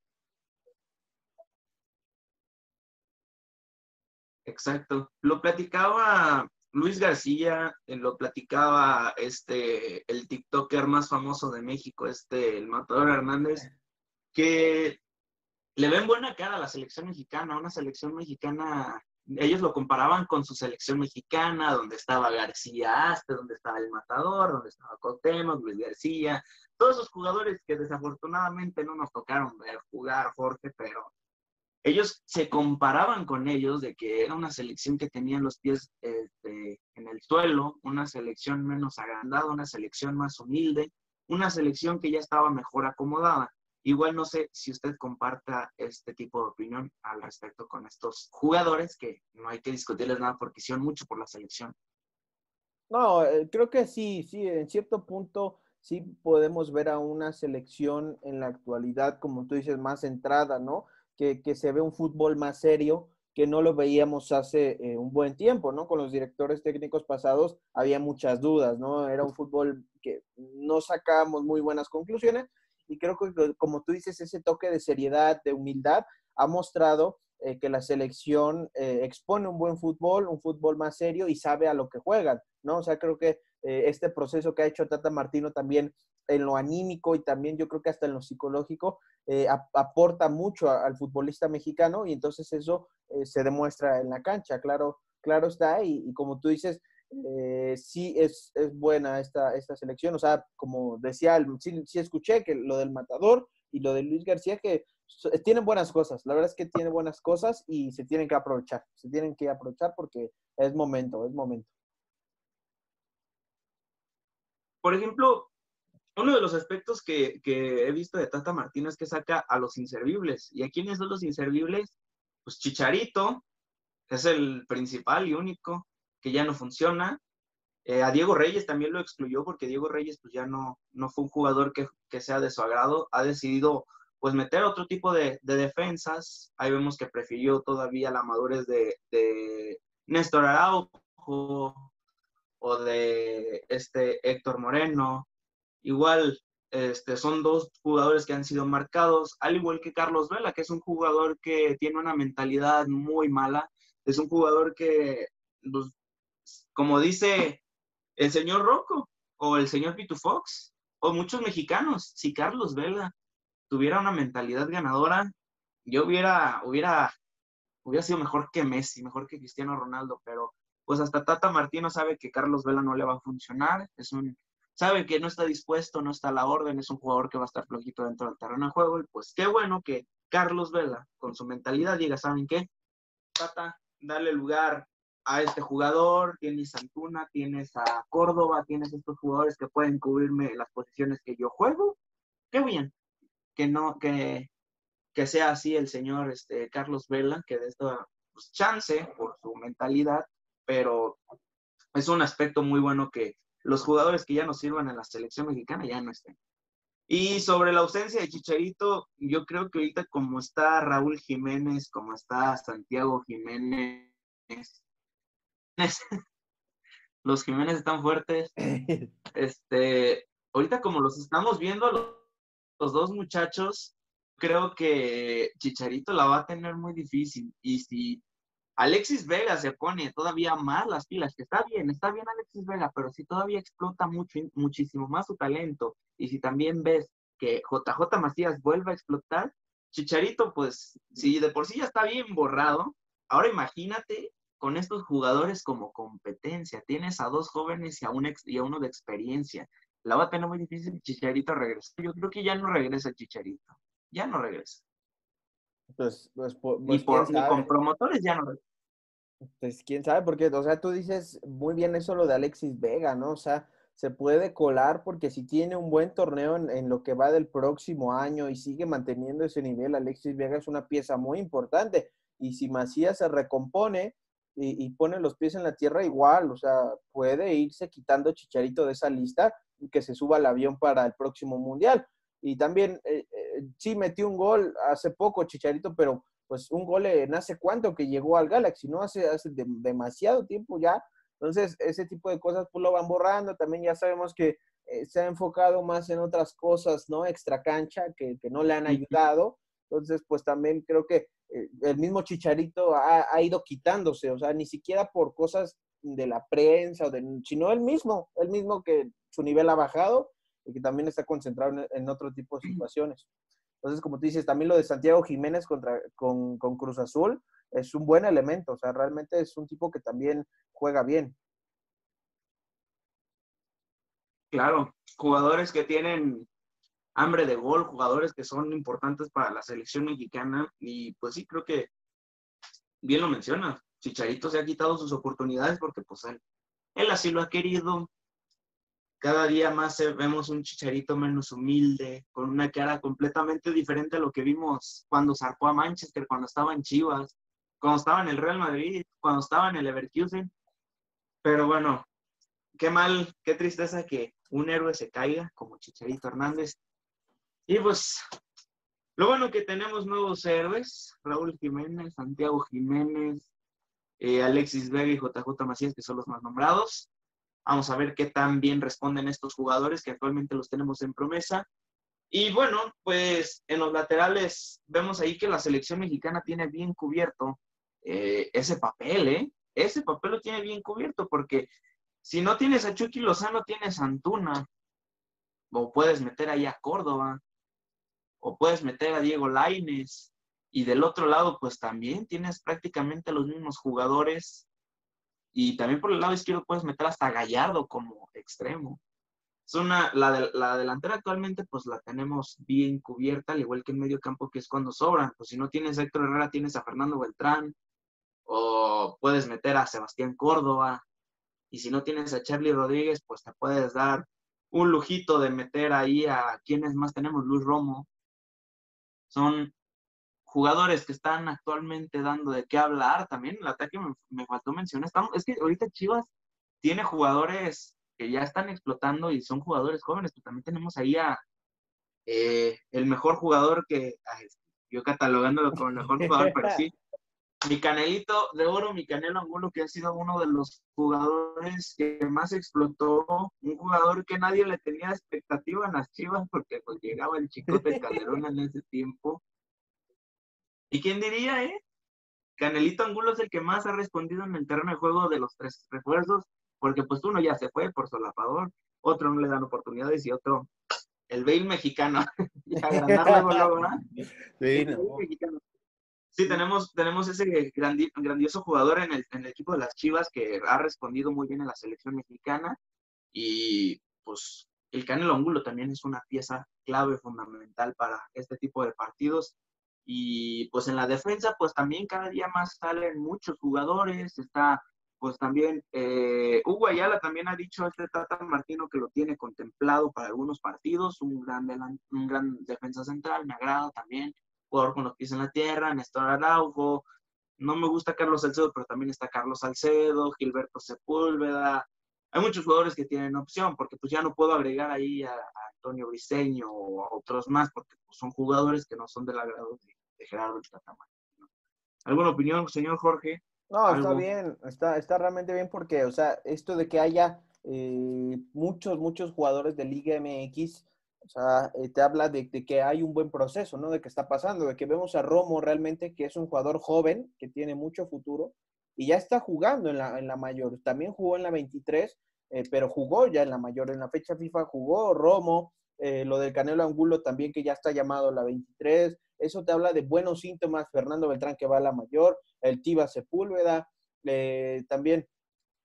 [SPEAKER 2] Exacto. Lo platicaba Luis García, eh, lo platicaba este, el TikToker más famoso de México, este, el Matador Hernández, que le ven buena cara a la selección mexicana, una selección mexicana ellos lo comparaban con su selección mexicana, donde estaba García Aste, donde estaba El Matador, donde estaba Cotemo, Luis García, todos esos jugadores que desafortunadamente no nos tocaron ver jugar, Jorge, pero ellos se comparaban con ellos de que era una selección que tenía los pies este, en el suelo, una selección menos agrandada, una selección más humilde, una selección que ya estaba mejor acomodada. Igual no sé si usted comparta este tipo de opinión al respecto con estos jugadores, que no hay que discutirles nada porque hicieron mucho por la selección.
[SPEAKER 3] No, eh, creo que sí, sí, en cierto punto sí podemos ver a una selección en la actualidad, como tú dices, más centrada, ¿no? Que, se ve un fútbol más serio, que no lo veíamos hace eh, un buen tiempo, ¿no? Con los directores técnicos pasados había muchas dudas, ¿no? Era un fútbol que no sacábamos muy buenas conclusiones y creo que, como tú dices, ese toque de seriedad, de humildad, ha mostrado eh, que la selección eh, expone un buen fútbol, un fútbol más serio y sabe a lo que juegan, ¿no? O sea, creo que eh, este proceso que ha hecho Tata Martino también en lo anímico y también yo creo que hasta en lo psicológico aporta mucho al futbolista mexicano y entonces eso se demuestra en la cancha, claro, claro está y, como tú dices, eh, sí es, es, buena esta, esta selección. O sea, como decía, sí, sí, escuché que lo del Matador y lo de Luis García, que tienen buenas cosas. La verdad es que tiene buenas cosas y se tienen que aprovechar. Se tienen que aprovechar porque es momento, es momento.
[SPEAKER 2] Por ejemplo, uno de los aspectos que, que he visto de Tata Martínez es que saca a los inservibles. ¿Y a quiénes son los inservibles? Pues Chicharito, es el principal y único que ya no funciona. Eh, a Diego Reyes también lo excluyó porque Diego Reyes pues ya no, no fue un jugador que, sea de su agrado. Ha decidido pues meter otro tipo de, defensas. Ahí vemos que prefirió todavía la madurez de, de Néstor Araujo o de este Héctor Moreno. Igual este, son dos jugadores que han sido marcados, al igual que Carlos Vela, que es un jugador que tiene una mentalidad muy mala. Es un jugador que pues, como dice el señor Rocco o el señor Pitu Fox o muchos mexicanos, si Carlos Vela tuviera una mentalidad ganadora, yo hubiera, hubiera, hubiera sido mejor que Messi, mejor que Cristiano Ronaldo, pero pues hasta Tata Martino sabe que Carlos Vela no le va a funcionar, es un, sabe que no está dispuesto, no está a la orden, es un jugador que va a estar flojito dentro del terreno de juego, y pues qué bueno que Carlos Vela, con su mentalidad, diga, ¿saben qué? Tata, dale lugar a este jugador, tienes a Antuna, tienes a Córdoba, tienes estos jugadores que pueden cubrirme las posiciones que yo juego, qué bien. Que no, que, que sea así el señor este, Carlos Vela, que de esta pues, chance por su mentalidad, pero es un aspecto muy bueno que los jugadores que ya nos sirvan en la selección mexicana ya no estén. Y sobre la ausencia de Chicharito, yo creo que ahorita como está Raúl Jiménez, como está Santiago Jiménez, los Jiménez están fuertes. Este, ahorita como los estamos viendo, los, dos muchachos, creo que Chicharito la va a tener muy difícil. Y si Alexis Vega se pone todavía más las pilas, que está bien, está bien Alexis Vega, pero si todavía explota mucho, muchísimo más su talento, y si también ves que JJ Macías vuelve a explotar, Chicharito, pues, si de por sí ya está bien borrado, ahora imagínate con estos jugadores como competencia. Tienes a dos jóvenes y a, un y a uno de experiencia. La va a tener muy difícil Chicharito regresa. Yo creo que ya no regresa Chicharito. Ya no regresa.
[SPEAKER 3] Pues, pues, pues
[SPEAKER 2] y, por, con promotores ya no.
[SPEAKER 3] Pues quién sabe, porque, o sea, tú dices muy bien eso lo de Alexis Vega, ¿no? O sea, se puede colar porque si tiene un buen torneo en, en, lo que va del próximo año y sigue manteniendo ese nivel, Alexis Vega es una pieza muy importante. Y si Macías se recompone, y, pone los pies en la tierra igual, o sea, puede irse quitando Chicharito de esa lista y que se suba al avión para el próximo mundial. Y también, eh, eh, sí, metió un gol hace poco Chicharito, pero pues un gol en hace cuánto que llegó al Galaxy, ¿no? Hace, hace demasiado tiempo ya. Entonces, ese tipo de cosas pues lo van borrando. También ya sabemos que eh, se ha enfocado más en otras cosas, ¿no? Extra cancha que, que no le han ayudado. Entonces, pues también creo que eh, el mismo Chicharito ha, ido quitándose, o sea, ni siquiera por cosas de la prensa, o de, sino él mismo, él mismo que su nivel ha bajado y que también está concentrado en, otro tipo de situaciones. Entonces, como tú dices, también lo de Santiago Jiménez contra, con, con Cruz Azul es un buen elemento, o sea, realmente es un tipo que también juega bien.
[SPEAKER 2] Claro, jugadores que tienen hambre de gol, jugadores que son importantes para la selección mexicana y pues sí, creo que bien lo menciona, Chicharito se ha quitado sus oportunidades porque pues él, él así lo ha querido. Cada día más vemos un Chicharito menos humilde, con una cara completamente diferente a lo que vimos cuando zarpó a Manchester, cuando estaba en Chivas, cuando estaba en el Real Madrid, cuando estaba en el Leverkusen. Pero bueno, qué mal, qué tristeza que un héroe se caiga como Chicharito Hernández. Y pues, lo bueno que tenemos nuevos héroes, Raúl Jiménez, Santiago Jiménez, eh, Alexis Vega y JJ Macías, que son los más nombrados. Vamos a ver qué tan bien responden estos jugadores que actualmente los tenemos en promesa. Y bueno, pues en los laterales vemos ahí que la selección mexicana tiene bien cubierto eh, ese papel, ¿eh? Ese papel lo tiene bien cubierto porque si no tienes a Chucky Lozano, tienes a Antuna. O puedes meter ahí a Córdoba. O puedes meter a Diego Laines. Y del otro lado, pues también tienes prácticamente los mismos jugadores. Y también por el lado izquierdo puedes meter hasta Gallardo como extremo. Es una, la, la delantera actualmente pues la tenemos bien cubierta, al igual que en medio campo, que es cuando sobran. Pues si no tienes a Héctor Herrera, tienes a Fernando Beltrán, o puedes meter a Sebastián Córdoba, y si no tienes a Charlie Rodríguez, pues te puedes dar un lujito de meter ahí a quienes más tenemos, Luis Romo. Son jugadores que están actualmente dando de qué hablar también. El ataque me, faltó mencionar. es que ahorita Chivas tiene jugadores que ya están explotando y son jugadores jóvenes, pero también tenemos ahí a eh, el mejor jugador que, yo catalogándolo como el mejor jugador, pero sí, mi canelito de oro, mi canelo Angulo, que ha sido uno de los jugadores que más explotó, un jugador que nadie le tenía expectativa en las chivas porque pues, llegaba el chico de Calderón en ese tiempo. ¿Y quién diría, eh? Canelito Angulo es el que más ha respondido en el terreno de juego de los tres refuerzos, porque pues uno ya se fue por solapador, otro no le dan oportunidades y otro, el Bale mexicano. Sí, mexicano. Sí, tenemos, tenemos ese grandioso jugador en el, en el, equipo de las Chivas que ha respondido muy bien en la selección mexicana y pues el Canelo Angulo también es una pieza clave fundamental para este tipo de partidos y pues en la defensa pues también cada día más salen muchos jugadores, está pues también eh, Hugo Ayala también ha dicho este Tata Martino que lo tiene contemplado para algunos partidos, un gran, un gran defensa central, me agrada también jugador con los pies en la tierra, Néstor Araujo, no me gusta Carlos Salcedo, pero también está Carlos Salcedo, Gilberto Sepúlveda. Hay muchos jugadores que tienen opción, porque pues ya no puedo agregar ahí a, Antonio Briseño o a otros más, porque pues, son jugadores que no son del agrado de, Gerardo el ¿Alguna opinión, señor Jorge?
[SPEAKER 3] No, está bien, está, está realmente bien porque, o sea, esto de que haya eh, muchos, muchos jugadores de Liga MX, o sea, eh, te habla de, que hay un buen proceso, ¿no? De que está pasando, de que vemos a Romo realmente, que es un jugador joven, que tiene mucho futuro, y ya está jugando en la, en la mayor. También jugó en la 23, eh, pero jugó ya en la mayor. En la fecha FIFA jugó Romo, eh, lo del Canelo Angulo también, que ya está llamado la 23. Eso te habla de buenos síntomas. Fernando Beltrán, que va a la mayor, el Tiba Sepúlveda, también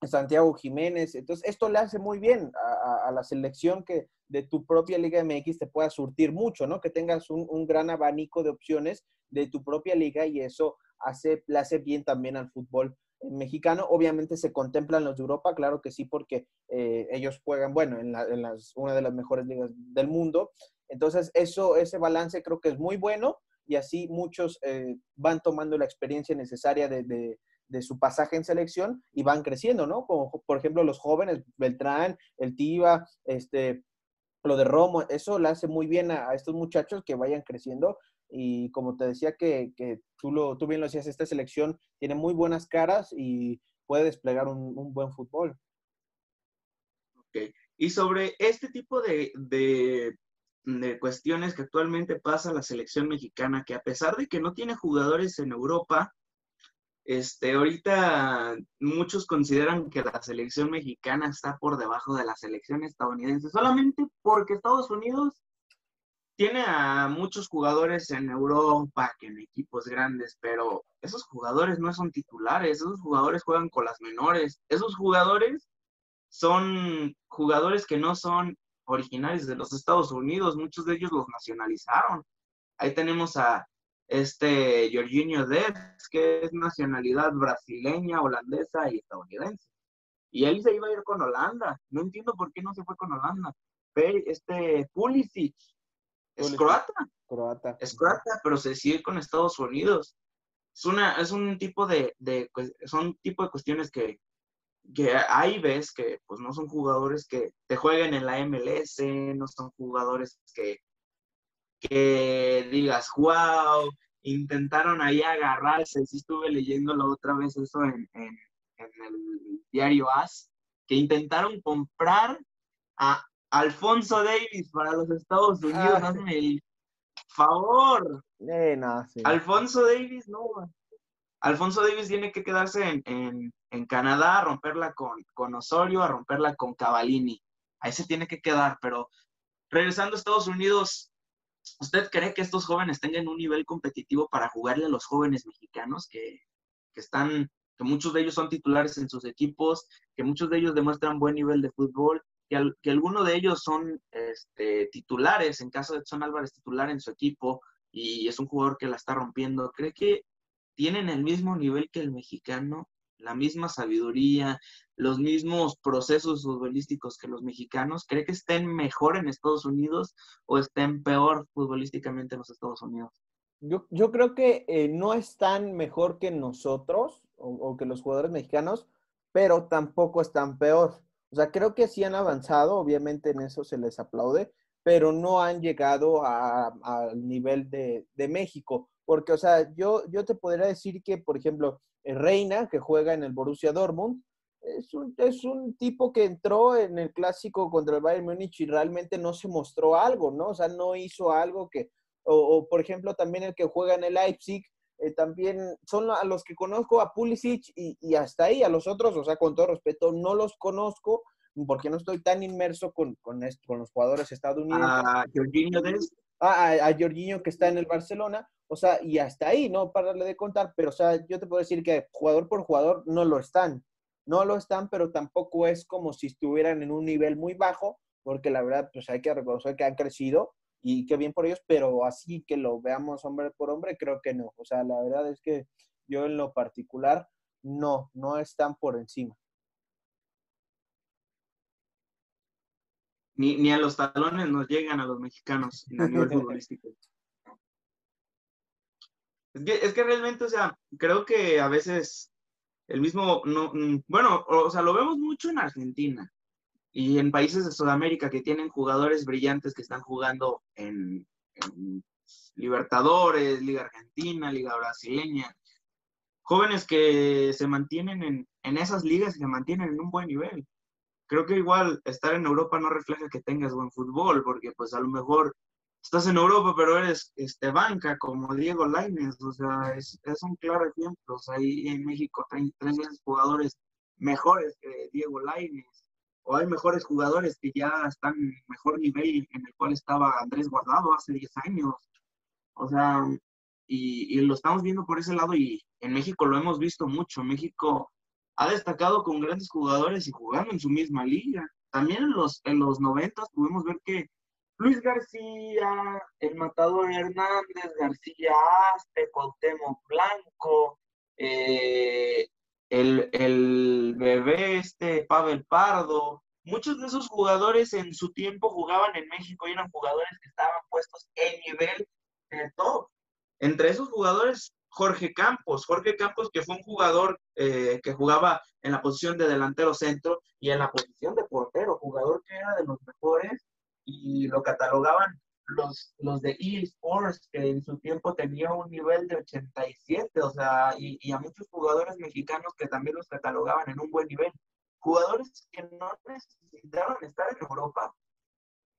[SPEAKER 3] Santiago Jiménez. Entonces, esto le hace muy bien a, la selección que de tu propia Liga MX te pueda surtir mucho, ¿no? Que tengas un, gran abanico de opciones de tu propia liga y eso hace, le hace bien también al fútbol mexicano. Obviamente se contemplan los de Europa, claro que sí, porque eh, ellos juegan, bueno, en, las, una de las mejores ligas del mundo. Entonces, eso, ese balance creo que es muy bueno y así muchos eh, van tomando la experiencia necesaria de de su pasaje en selección y van creciendo, ¿no? Como por ejemplo los jóvenes, Beltrán, el Tiva, este, lo de Romo, eso le hace muy bien a, estos muchachos que vayan creciendo y como te decía que, tú, lo, tú bien lo decías, esta selección tiene muy buenas caras y puede desplegar un, buen fútbol.
[SPEAKER 2] Ok, y sobre este tipo de, de, de cuestiones que actualmente pasa la selección mexicana, que a pesar de que no tiene jugadores en Europa, este, ahorita muchos consideran que la selección mexicana está por debajo de la selección estadounidense, solamente porque Estados Unidos tiene a muchos jugadores en Europa, que en equipos grandes, pero esos jugadores no son titulares, esos jugadores juegan con las menores, esos jugadores son jugadores que no son originarios de los Estados Unidos, muchos de ellos los nacionalizaron. Ahí tenemos a este Jorginho Dez, que es nacionalidad brasileña, holandesa y estadounidense. Y él se iba a ir con Holanda. No entiendo por qué no se fue con Holanda. Este Pulisic es croata.
[SPEAKER 3] Croata.
[SPEAKER 2] Es croata, pero se sigue con Estados Unidos. Es, una, es un tipo de, de, son tipo de cuestiones que, que ahí ves que pues no son jugadores que te jueguen en la MLS, no son jugadores que, que digas, wow, intentaron ahí agarrarse. Sí estuve leyendo la otra vez eso en, en, el diario AS, que intentaron comprar a Alfonso Davis para los Estados Unidos. Ah, hazme el favor.
[SPEAKER 3] Eh, no,
[SPEAKER 2] Alfonso Davis, no. Alfonso Davis tiene que quedarse en, en, en Canadá a romperla con, con Osorio, a romperla con Cavallini. Ahí se tiene que quedar, pero regresando a Estados Unidos, ¿Usted cree que estos jóvenes tengan un nivel competitivo para jugarle a los jóvenes mexicanos que, están, que muchos de ellos son titulares en sus equipos, que muchos de ellos demuestran buen nivel de fútbol, que, que algunos de ellos son este, titulares, en caso de Edson Álvarez titular en su equipo y es un jugador que la está rompiendo? ¿Cree que tienen el mismo nivel que el mexicano? la misma sabiduría, los mismos procesos futbolísticos que los mexicanos? ¿Cree que estén mejor en Estados Unidos o estén peor futbolísticamente en los Estados Unidos?
[SPEAKER 3] Yo, yo creo que eh, no están mejor que nosotros o, que los jugadores mexicanos, pero tampoco están peor. O sea, creo que sí han avanzado, obviamente en eso se les aplaude, pero no han llegado al nivel de, de, México. Porque, o sea, yo, yo te podría decir que, por ejemplo, Reina, que juega en el Borussia Dortmund, es un, es un tipo que entró en el clásico contra el Bayern Múnich y realmente no se mostró algo, ¿no? O sea, no hizo algo que, o, por ejemplo, también el que juega en el Leipzig, eh, también son a los que conozco, a Pulisic y, y, hasta ahí, a los otros, o sea, con todo respeto, no los conozco porque no estoy tan inmerso con, con, con los jugadores estadounidenses.
[SPEAKER 2] A Jorginho
[SPEAKER 3] a, a Jorginho que está en el Barcelona, o sea, y hasta ahí, no pararle de contar, pero o sea, yo te puedo decir que jugador por jugador no lo están. No lo están, pero tampoco es como si estuvieran en un nivel muy bajo, porque la verdad, pues hay que reconocer que han crecido y qué bien por ellos, pero así que lo veamos hombre por hombre, creo que no. O sea, la verdad es que yo en lo particular, no, no están por encima.
[SPEAKER 2] Ni, ni a los talones nos llegan a los mexicanos en el nivel futbolístico. Es que, realmente, o sea, creo que a veces el mismo, no, mm, bueno, o sea, lo vemos mucho en Argentina y en países de Sudamérica que tienen jugadores brillantes que están jugando en, Libertadores, Liga Argentina, Liga Brasileña. Jóvenes que se mantienen en, en esas ligas y se mantienen en un buen nivel. Creo que igual estar en Europa no refleja que tengas buen fútbol, porque pues a lo mejor estás en Europa, pero eres este, banca como Diego Lainez, o sea, es, un claro ejemplo. Ahí en México hay tres jugadores mejores que Diego Lainez, o hay mejores jugadores que ya están en mejor nivel en el cual estaba Andrés Guardado hace 10 años. O sea, y, y lo estamos viendo por ese lado y en México lo hemos visto mucho. México ha destacado con grandes jugadores y jugando en su misma liga. También en los, en los 90 pudimos ver que Luis García, el matador Hernández, García Aste, Cuauhtémoc Blanco, eh, el, bebé este, Pavel Pardo, muchos de esos jugadores en su tiempo jugaban en México y eran jugadores que estaban puestos en nivel de top. Entre esos jugadores, Jorge Campos, Jorge Campos que fue un jugador eh, que jugaba en la posición de delantero centro y en la posición de portero, jugador que era de los mejores y lo catalogaban los, los de eSports, que en su tiempo tenía un nivel de 87, o sea, y, a muchos jugadores mexicanos que también los catalogaban en un buen nivel. Jugadores que no necesitaban estar en Europa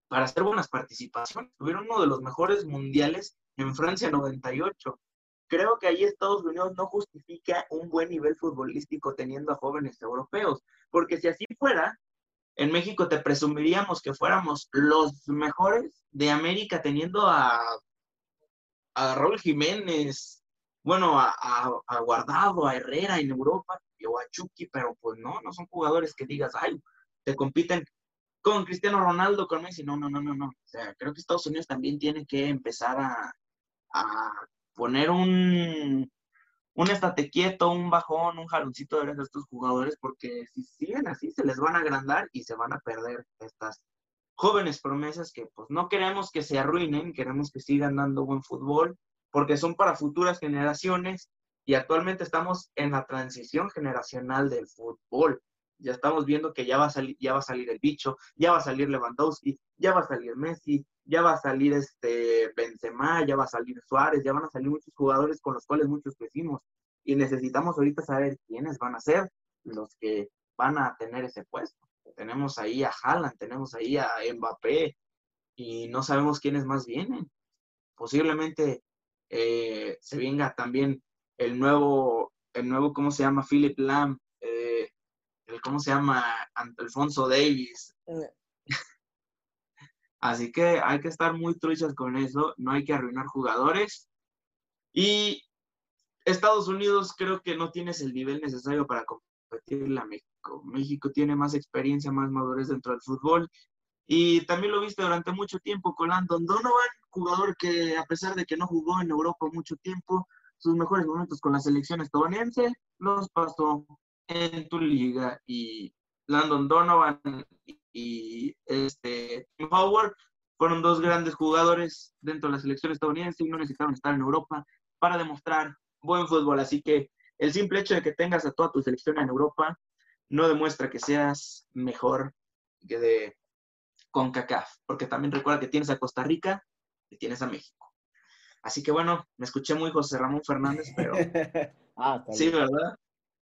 [SPEAKER 2] para hacer buenas participaciones. Tuvieron uno de los mejores mundiales en Francia 98. Creo que ahí Estados Unidos no justifica un buen nivel futbolístico teniendo a jóvenes europeos, porque si así fuera, en México te presumiríamos que fuéramos los mejores de América teniendo a, a Raúl Jiménez, bueno, a, a, Guardado, a Herrera en Europa o a Chucky, pero pues no, no son jugadores que digas, ay, te compiten con Cristiano Ronaldo, con Messi, no, no, no, no, no. O sea, creo que Estados Unidos también tiene que empezar a, a poner un, un estate quieto, un bajón, un jaloncito de orejas a estos jugadores, porque si siguen así, se les van a agrandar y se van a perder estas jóvenes promesas que pues no queremos que se arruinen, queremos que sigan dando buen fútbol, porque son para futuras generaciones y actualmente estamos en la transición generacional del fútbol. Ya estamos viendo que ya va a salir, ya va a salir el bicho, ya va a salir Lewandowski, ya va a salir Messi, ya va a salir este Benzema, ya va a salir Suárez, ya van a salir muchos jugadores con los cuales muchos crecimos. Y necesitamos ahorita saber quiénes van a ser los que van a tener ese puesto. Tenemos ahí a Haaland, tenemos ahí a Mbappé, y no sabemos quiénes más vienen. Posiblemente eh, se venga también el nuevo, el nuevo, ¿cómo se llama? Philip Lam, el, ¿cómo se llama? Alfonso Davis. Eh. Así que hay que estar muy truchas con eso, no hay que arruinar jugadores. Y Estados Unidos creo que no tienes el nivel necesario para competirle a México. México tiene más experiencia, más madurez dentro del fútbol. Y también lo viste durante mucho tiempo con Landon Donovan, jugador que a pesar de que no jugó en Europa mucho tiempo, sus mejores momentos con la selección estadounidense los pasó en tu liga. Y Landon Donovan y este Tim Howard fueron dos grandes jugadores dentro de la selección estadounidense y no necesitaron estar en Europa para demostrar buen fútbol. Así que el simple hecho de que tengas a toda tu selección en Europa no demuestra que seas mejor que de CONCACAF, porque también recuerda que tienes a Costa Rica y tienes a México. Así que bueno, me escuché muy José Ramón Fernández, pero ah, sí, ¿verdad?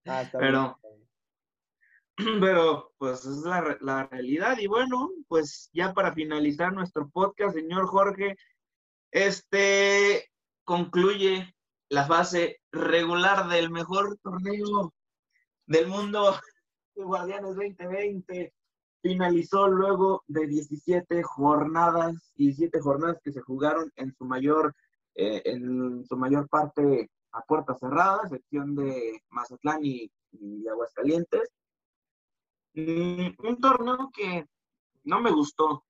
[SPEAKER 2] Ah, pero pero pues es la, la, realidad. Y bueno, pues ya para finalizar nuestro podcast, señor Jorge, este concluye la fase regular del mejor torneo del mundo, de Guardianes 2020. Finalizó luego de 17 jornadas, 17 jornadas que se jugaron en su mayor, eh, en su mayor parte puerta cerrada, sección de Mazatlán y, y Aguascalientes Mm, un torneo que no me gustó.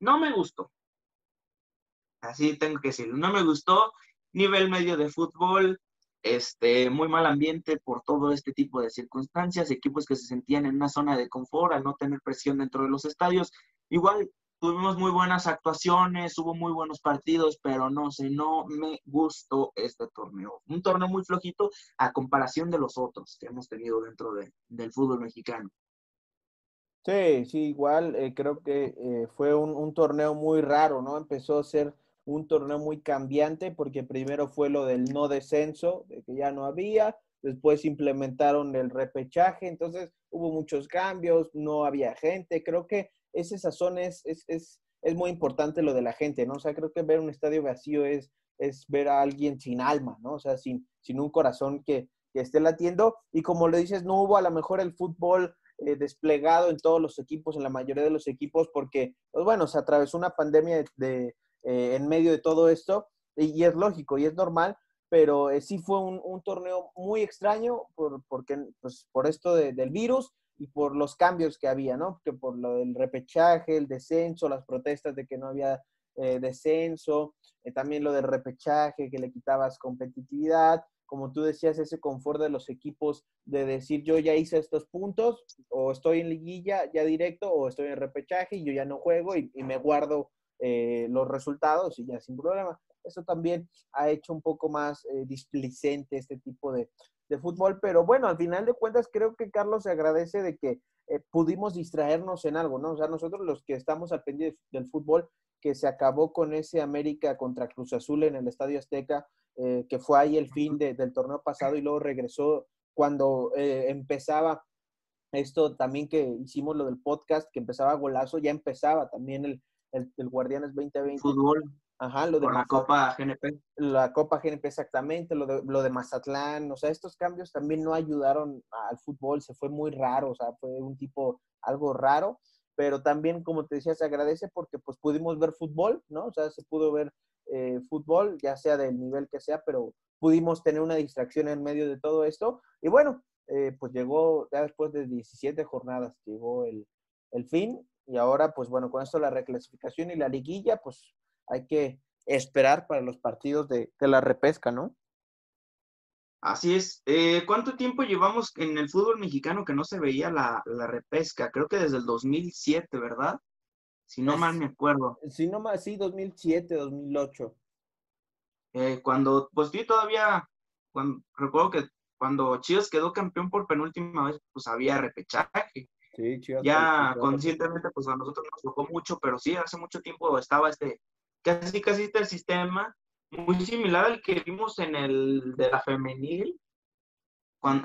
[SPEAKER 2] No me gustó. Así tengo que decirlo. No me gustó. Nivel medio de fútbol, este, muy mal ambiente por todo este tipo de circunstancias, equipos que se sentían en una zona de confort al no tener presión dentro de los estadios. Igual tuvimos muy buenas actuaciones, hubo muy buenos partidos, pero no sé, no me gustó este torneo. Un torneo muy flojito a comparación de los otros que hemos tenido dentro del fútbol mexicano.
[SPEAKER 3] Sí, sí, igual eh, creo que eh, fue un, torneo muy raro, ¿no? Empezó a ser un torneo muy cambiante porque primero fue lo del no descenso, de que ya no había, después implementaron el repechaje, entonces hubo muchos cambios, no había gente, creo que ese sazón es, es, es, es muy importante lo de la gente, ¿no? O sea, creo que ver un estadio vacío es, es ver a alguien sin alma, ¿no? O sea, sin, sin un corazón que, que esté latiendo y como le dices, no hubo a lo mejor el fútbol eh, desplegado en todos los equipos, en la mayoría de los equipos, porque, pues bueno, se atravesó una pandemia de, eh, en medio de todo esto, y, es lógico y es normal, pero eh, sí fue un, torneo muy extraño por, porque, pues, por esto del virus y por los cambios que había, ¿no? Que por lo del repechaje, el descenso, las protestas de que no había descenso, también lo del repechaje, que le quitabas competitividad, como tú decías, ese confort de los equipos de decir yo ya hice estos puntos, o estoy en liguilla ya directo, o estoy en repechaje y yo ya no juego y, me guardo eh, los resultados y ya sin problema. Eso también ha hecho un poco más eh, displicente este tipo de, de, fútbol, pero bueno, al final de cuentas creo que Carlos se agradece de que eh, pudimos distraernos en algo, ¿no? O sea, nosotros los que estamos al pendiente del fútbol, que se acabó con ese América contra Cruz Azul en el Estadio Azteca, eh, que fue ahí el fin del torneo pasado y luego regresó cuando eh, empezaba esto también que hicimos lo del podcast, que empezaba golazo, ya empezaba también el, el, Guardianes 2020.
[SPEAKER 2] Fútbol.
[SPEAKER 3] Ajá, lo de
[SPEAKER 2] la Copa GNP.
[SPEAKER 3] La Copa GNP exactamente, lo de, lo de Mazatlán, o sea, estos cambios también no ayudaron al fútbol, se fue muy raro, o sea, fue un tipo algo raro. pero también, como te decía, se agradece porque pues pudimos ver fútbol, ¿no? O sea, se pudo ver eh, fútbol, ya sea del nivel que sea, pero pudimos tener una distracción en medio de todo esto. Y bueno, eh, pues llegó, ya después de 17 jornadas, llegó el, el fin y ahora, pues bueno, con esto la reclasificación y la liguilla, pues hay que esperar para los partidos de, de la repesca, ¿no?
[SPEAKER 2] Así es. Eh, ¿Cuánto tiempo llevamos en el fútbol mexicano que no se veía la, repesca? Creo que desde el 2007, ¿verdad? Si no mal me acuerdo.
[SPEAKER 3] Si no mal, sí, 2007, 2008.
[SPEAKER 2] Eh, cuando, pues sí, todavía, cuando, recuerdo que cuando Chivas quedó campeón por penúltima vez, pues había repechaje. Sí, Chivas. Ya conscientemente, pues a nosotros nos tocó mucho, pero sí, hace mucho tiempo estaba este, casi, casi este sistema muy similar al que vimos en el de la femenil,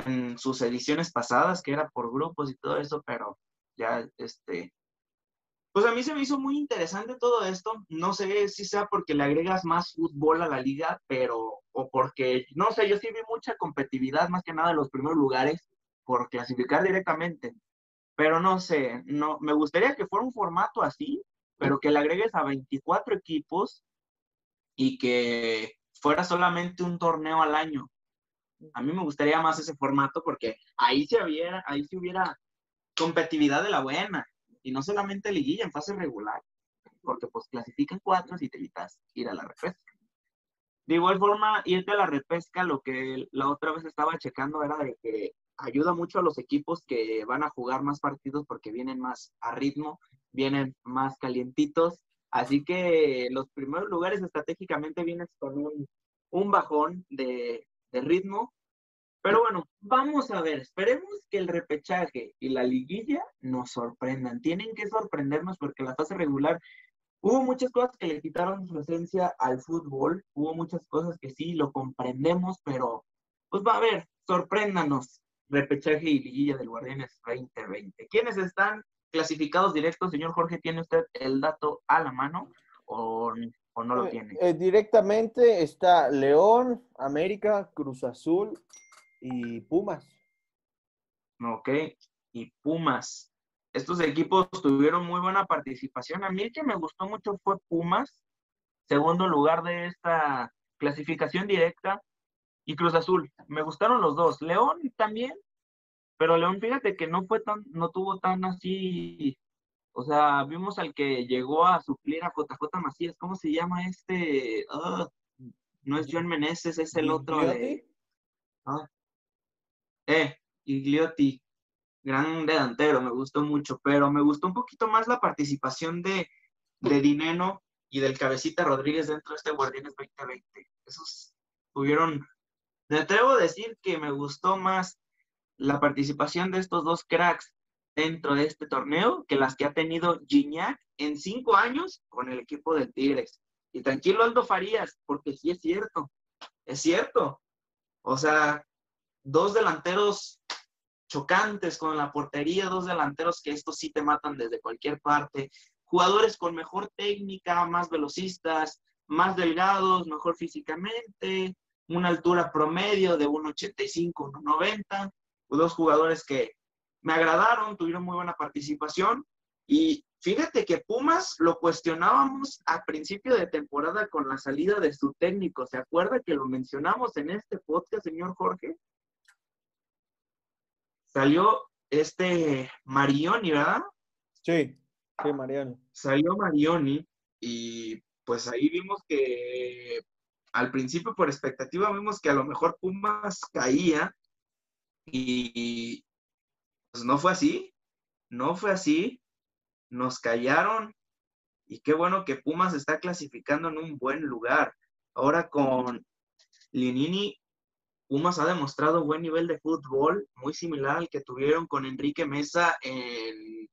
[SPEAKER 2] en sus ediciones pasadas, que era por grupos y todo eso, pero ya, este, pues a mí se me hizo muy interesante todo esto. No sé si sea porque le agregas más fútbol a la liga, pero, o porque, no sé, yo sí vi mucha competitividad, más que nada en los primeros lugares, por clasificar directamente. Pero no sé, no, me gustaría que fuera un formato así, pero que le agregues a 24 equipos y que fuera solamente un torneo al año. A mí me gustaría más ese formato porque ahí se hubiera, ahí se hubiera competitividad de la buena y no solamente liguilla en fase regular, porque pues clasifican cuatro y te evitas ir a la repesca. De igual forma, irte a la repesca, lo que la otra vez estaba checando era de que ayuda mucho a los equipos que van a jugar más partidos porque vienen más a ritmo, vienen más calientitos Así que los primeros lugares estratégicamente vienen con un, bajón de, ritmo. Pero bueno, vamos a ver, esperemos que el repechaje y la liguilla nos sorprendan. Tienen que sorprendernos porque la fase regular hubo muchas cosas que le quitaron su esencia al fútbol, hubo muchas cosas que sí lo comprendemos, pero pues va a ver, sorpréndanos, repechaje y liguilla del Guardianes 2020. ¿Quiénes están clasificados directos, señor Jorge, ¿tiene usted el dato a la mano o, no lo eh, tiene?
[SPEAKER 3] Eh, directamente está León, América, Cruz Azul y Pumas.
[SPEAKER 2] Ok, y Pumas. Estos equipos tuvieron muy buena participación. A mí el que me gustó mucho fue Pumas, segundo lugar de esta clasificación directa, y Cruz Azul. Me gustaron los dos. León también pero León, fíjate que no fue tan, no tuvo tan así, o sea, vimos al que llegó a suplir a JJ Macías, ¿cómo se llama este? Ah, no es John Meneses, es el otro de... Ah, eh, Igliotti, gran delantero, me gustó mucho, pero me gustó un poquito más la participación de, de Dineno y del Cabecita Rodríguez dentro de este Guardianes 2020. Esos tuvieron, me atrevo a decir que me gustó más la participación de estos dos cracks dentro de este torneo que las que ha tenido Gignac en cinco años con el equipo de Tigres. Y tranquilo Aldo Farías, porque sí es cierto, es cierto. O sea, dos delanteros chocantes con la portería, dos delanteros que estos sí te matan desde cualquier parte, jugadores con mejor técnica, más velocistas, más delgados, mejor físicamente, una altura promedio de 1,85, 1,90 dos jugadores que me agradaron, tuvieron muy buena participación y fíjate que Pumas lo cuestionábamos a principio de temporada con la salida de su técnico. ¿Se acuerda que lo mencionamos en este podcast, señor Jorge? Salió este Marioni, ¿verdad?
[SPEAKER 3] Sí, sí, Marioni.
[SPEAKER 2] Salió Marioni y pues ahí vimos que al principio por expectativa vimos que a lo mejor Pumas caía y pues no fue así, no fue así, nos callaron y qué bueno que Pumas está clasificando en un buen lugar. Ahora con Linini, Pumas ha demostrado buen nivel de fútbol, muy similar al que tuvieron con Enrique Mesa en,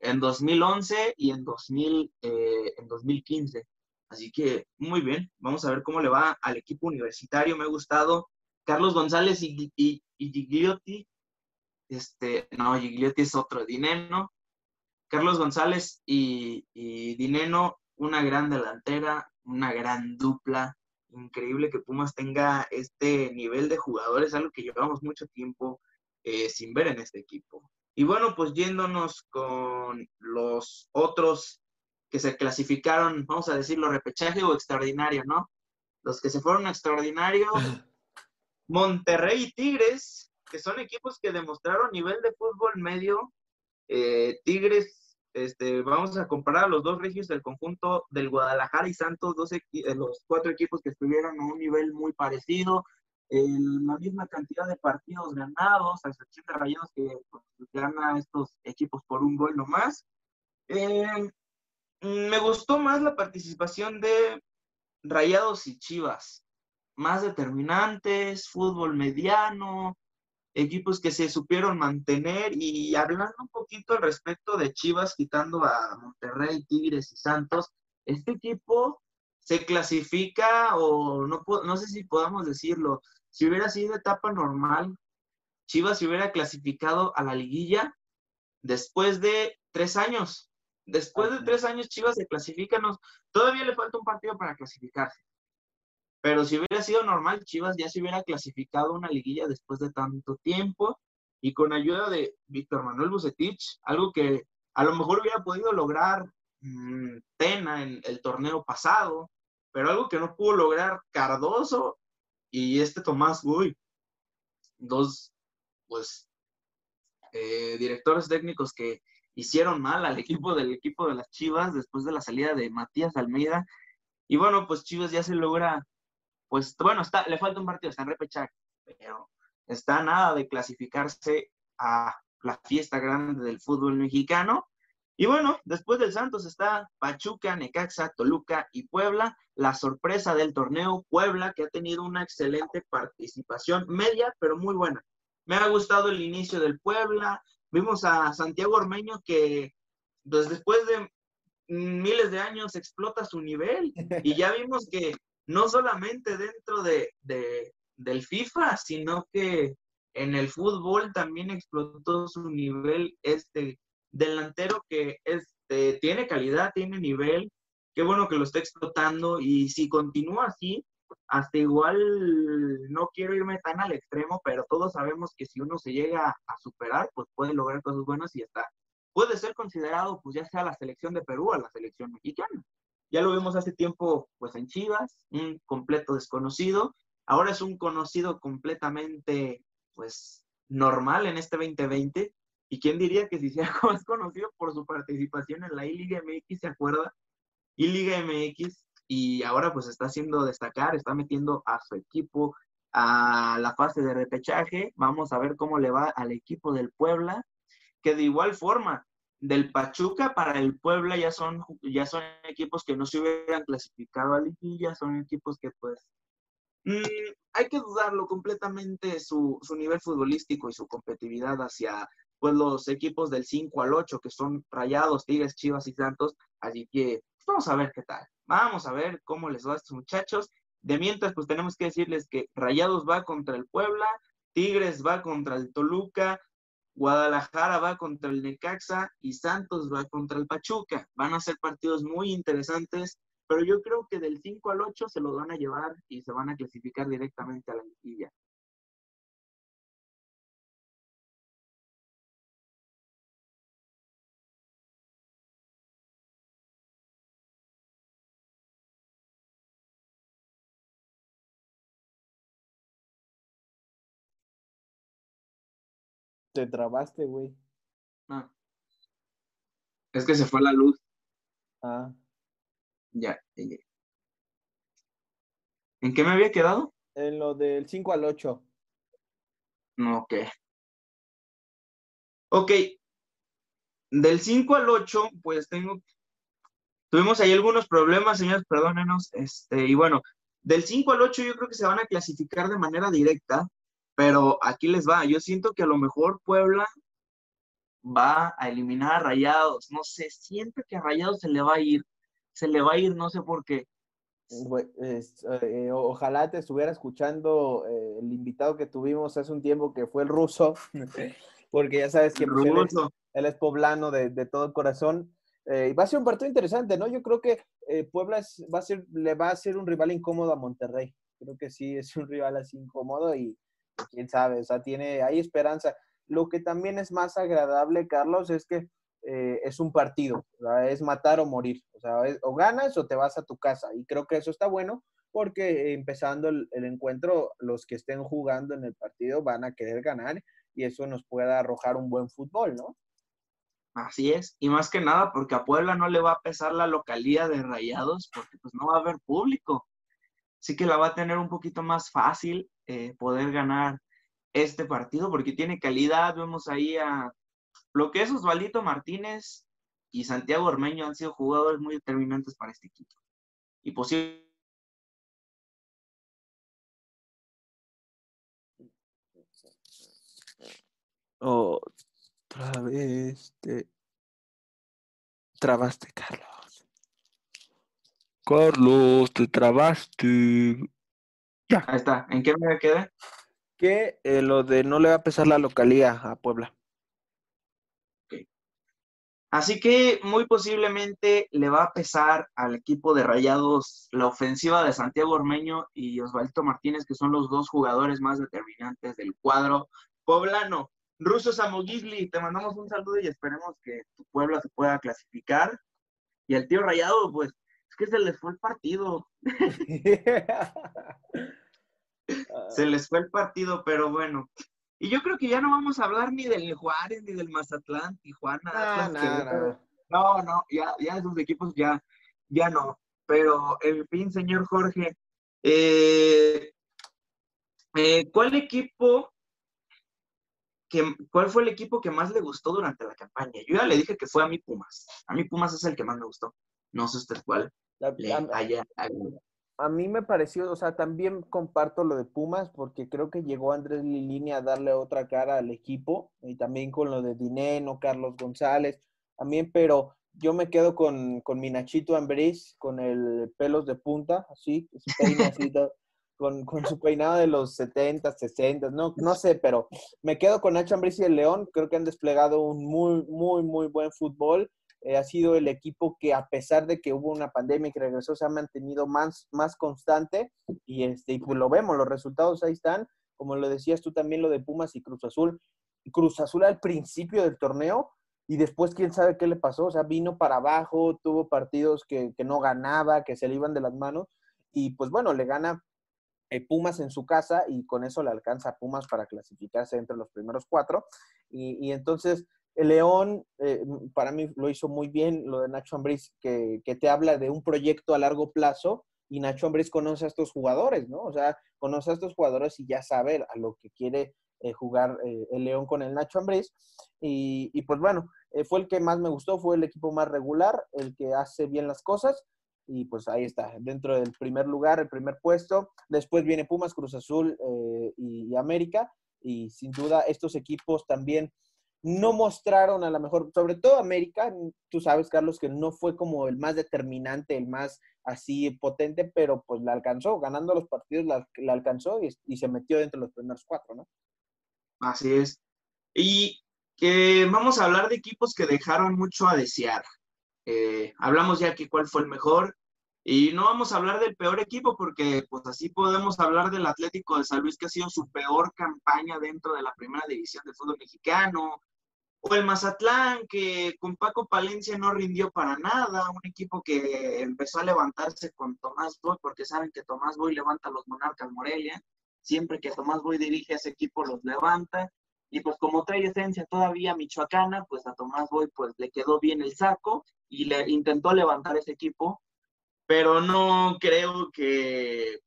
[SPEAKER 2] en 2011 y en, 2000, eh, en 2015. Así que muy bien, vamos a ver cómo le va al equipo universitario. Me ha gustado Carlos González y, y, Gigliotti, este, no, Gigliotti es otro, Dineno, Carlos González y, Dineno, una gran delantera, una gran dupla, increíble que Pumas tenga este nivel de jugadores, algo que llevamos mucho tiempo eh, sin ver en este equipo. Y bueno, pues yéndonos con los otros que se clasificaron, vamos a decirlo, repechaje o extraordinario, ¿no? Los que se fueron a extraordinario, Monterrey y Tigres, que son equipos que demostraron nivel de fútbol medio. Eh, Tigres, este, vamos a comparar a los dos regios del conjunto del Guadalajara y Santos, dos eh, los cuatro equipos que estuvieron a un nivel muy parecido, la misma cantidad de partidos ganados, a excepción de Rayados que pues, gana estos equipos por un gol nomás. Eh, me gustó más la participación de Rayados y Chivas, más determinantes, fútbol mediano, equipos que se supieron mantener y hablando un poquito al respecto de Chivas, quitando a Monterrey, Tigres y Santos, este equipo se clasifica o no, no sé si podamos decirlo, si hubiera sido etapa normal, Chivas se hubiera clasificado a la liguilla después de tres años. Después de tres años, Chivas se clasifica. todavía le falta un partido para clasificarse. Pero si hubiera sido normal, Chivas ya se hubiera clasificado una liguilla después de tanto tiempo y con ayuda de Víctor Manuel Bucetich, algo que a lo mejor hubiera podido lograr mm, Tena en el torneo pasado, pero algo que no pudo lograr Cardoso y este Tomás Guy, dos, pues, eh, directores técnicos que hicieron mal al equipo del equipo de las Chivas después de la salida de Matías Almeida. Y bueno, pues Chivas ya se logra, pues, bueno, está, le falta un partido, está en repechaje, pero está nada de clasificarse a la fiesta grande del fútbol mexicano. Y bueno, después del Santos está Pachuca, Necaxa, Toluca y Puebla. La sorpresa del torneo, Puebla, que ha tenido una excelente participación media, pero muy buena. Me ha gustado el inicio del Puebla. Vimos a Santiago Ormeño que pues, después de miles de años explota su nivel. Y ya vimos que no solamente dentro de, de del FIFA, sino que en el fútbol también explotó su nivel este delantero que este, tiene calidad, tiene nivel, qué bueno que lo está explotando y si continúa así, hasta igual no quiero irme tan al extremo, pero todos sabemos que si uno se llega a superar, pues puede lograr cosas buenas y está. Puede ser considerado, pues ya sea la selección de Perú o la selección mexicana. Ya lo vimos hace tiempo, pues en Chivas, un completo desconocido. Ahora es un conocido completamente, pues, normal en este 2020. ¿Y quién diría que si sea más conocido por su participación en la I-Liga MX, ¿se acuerda? I-Liga MX, y ahora pues está haciendo destacar, está metiendo a su equipo a la fase de repechaje. Vamos a ver cómo le va al equipo del Puebla, que de igual forma, del Pachuca para el Puebla ya son, ya son equipos que no se hubieran clasificado a liguilla, son equipos que pues mm, hay que dudarlo completamente su, su nivel futbolístico y su competitividad hacia pues los equipos del 5 al 8, que son Rayados, Tigres, Chivas y Santos. Así que pues, vamos a ver qué tal. Vamos a ver cómo les va a estos muchachos. De mientras, pues tenemos que decirles que Rayados va contra el Puebla, Tigres va contra el Toluca, Guadalajara va contra el Necaxa y Santos va contra el Pachuca. Van a ser partidos muy interesantes, pero yo creo que del 5 al 8 se los van a llevar y se van a clasificar directamente a la liguilla.
[SPEAKER 3] Te trabaste, güey.
[SPEAKER 2] Ah. Es que se fue la luz.
[SPEAKER 3] Ah.
[SPEAKER 2] Ya, ¿En qué me había quedado?
[SPEAKER 3] En lo del 5 al 8.
[SPEAKER 2] Ok. Ok. Del 5 al 8, pues tengo. Tuvimos ahí algunos problemas, señores, perdónenos. Este, y bueno, del 5 al 8 yo creo que se van a clasificar de manera directa. Pero aquí les va, yo siento que a lo mejor Puebla va a eliminar a Rayados, no sé, siento que a Rayados se le va a ir, se le va a ir, no sé por qué.
[SPEAKER 3] Eh, ojalá te estuviera escuchando eh, el invitado que tuvimos hace un tiempo que fue el ruso, porque ya sabes que pues, él, es, poblano de, todo corazón. Eh, y va a ser un partido interesante, ¿no? Yo creo que Puebla va a ser, le va a ser un rival incómodo a Monterrey. Creo que sí, es un rival así incómodo y, quién sabe, o sea, tiene, hay esperanza. Lo que también es más agradable, Carlos, es que eh, es un partido, es matar o morir. O sea, o ganas o te vas a tu casa. Y creo que eso está bueno porque empezando el, encuentro, los que estén jugando en el partido van a querer ganar y eso nos puede arrojar un buen fútbol, ¿no?
[SPEAKER 2] Así es, y más que nada porque a Puebla no le va a pesar la localidad de Rayados porque pues no va a haber público. Así que la va a tener un poquito más fácil eh, poder ganar este partido porque tiene calidad. Vemos ahí a lo que es Osvaldito Martínez y Santiago Ormeño han sido jugadores muy determinantes para este equipo. Y posible
[SPEAKER 3] Otra vez te trabaste, Carlos. Carlos, te trabaste.
[SPEAKER 2] Ya. Ahí está. ¿En qué me quedé?
[SPEAKER 3] Que eh, lo de no le va a pesar la localía a Puebla.
[SPEAKER 2] Así que muy posiblemente le va a pesar al equipo de Rayados la ofensiva de Santiago Ormeño y Osvaldo Martínez, que son los dos jugadores más determinantes del cuadro poblano. Ruso Samogigli, te mandamos un saludo y esperemos que tu pueblo se pueda clasificar. Y al tío Rayado, pues, es que se les fue el partido. se les fue el partido, pero bueno. Y yo creo que ya no vamos a hablar ni del Juárez, ni del Mazatlán, Tijuana.
[SPEAKER 3] Ah,
[SPEAKER 2] no, no, ya, ya esos equipos ya, ya no. Pero, en fin, señor Jorge, eh, eh, ¿cuál equipo ¿cuál fue el equipo que más le gustó durante la campaña? Yo ya le dije que fue a mi Pumas. A mí Pumas es el que más me gustó. No sé usted cuál.
[SPEAKER 3] A, mí me pareció, o sea, también comparto lo de Pumas porque creo que llegó Andrés Lilini a darle otra cara al equipo y también con lo de Dineno, Carlos González, también, pero yo me quedo con, con mi Nachito Ambriz, con el pelos de punta, así, así con, con, su peinado de los 70, 60, no, no sé, pero me quedo con Nacho Ambriz y el León. Creo que han desplegado un muy, muy, muy buen fútbol. Eh, ha sido el equipo que a pesar de que hubo una pandemia y que regresó, se ha mantenido más, más constante y, este, y pues lo vemos, los resultados ahí están. Como lo decías tú también, lo de Pumas y Cruz Azul. Cruz Azul al principio del torneo y después quién sabe qué le pasó. O sea, vino para abajo, tuvo partidos que, que no ganaba, que se le iban de las manos y pues bueno, le gana eh, Pumas en su casa y con eso le alcanza a Pumas para clasificarse entre los primeros cuatro. Y, entonces, el León, eh, para mí lo hizo muy bien, lo de Nacho Ambriz, que, te habla de un proyecto a largo plazo y Nacho Ambriz conoce a estos jugadores, ¿no? O sea, conoce a estos jugadores y ya sabe a lo que quiere eh, jugar el León con el Nacho Ambriz. Y, y pues bueno, fue el que más me gustó, fue el equipo más regular, el que hace bien las cosas y pues ahí está, dentro del primer lugar, el primer puesto. Después viene Pumas, Cruz Azul eh, y, América. Y sin duda estos equipos también no mostraron a lo mejor, sobre todo América, tú sabes, Carlos, que no fue como el más determinante, el más así potente, pero pues la alcanzó, ganando los partidos la, alcanzó y, se metió dentro de los primeros cuatro, ¿no?
[SPEAKER 2] Así es. Y que vamos a hablar de equipos que dejaron mucho a desear. Eh, hablamos ya que cuál fue el mejor y no vamos a hablar del peor equipo porque pues así podemos hablar del Atlético de San Luis que ha sido su peor campaña dentro de la primera división del fútbol mexicano o el Mazatlán que con Paco Palencia no rindió para nada, un equipo que empezó a levantarse con Tomás Boy porque saben que Tomás Boy levanta a los Monarcas Morelia, siempre que Tomás Boy dirige ese equipo los levanta y pues como trae esencia todavía michoacana, pues a Tomás Boy pues le quedó bien el saco y le intentó levantar ese equipo, pero no creo que,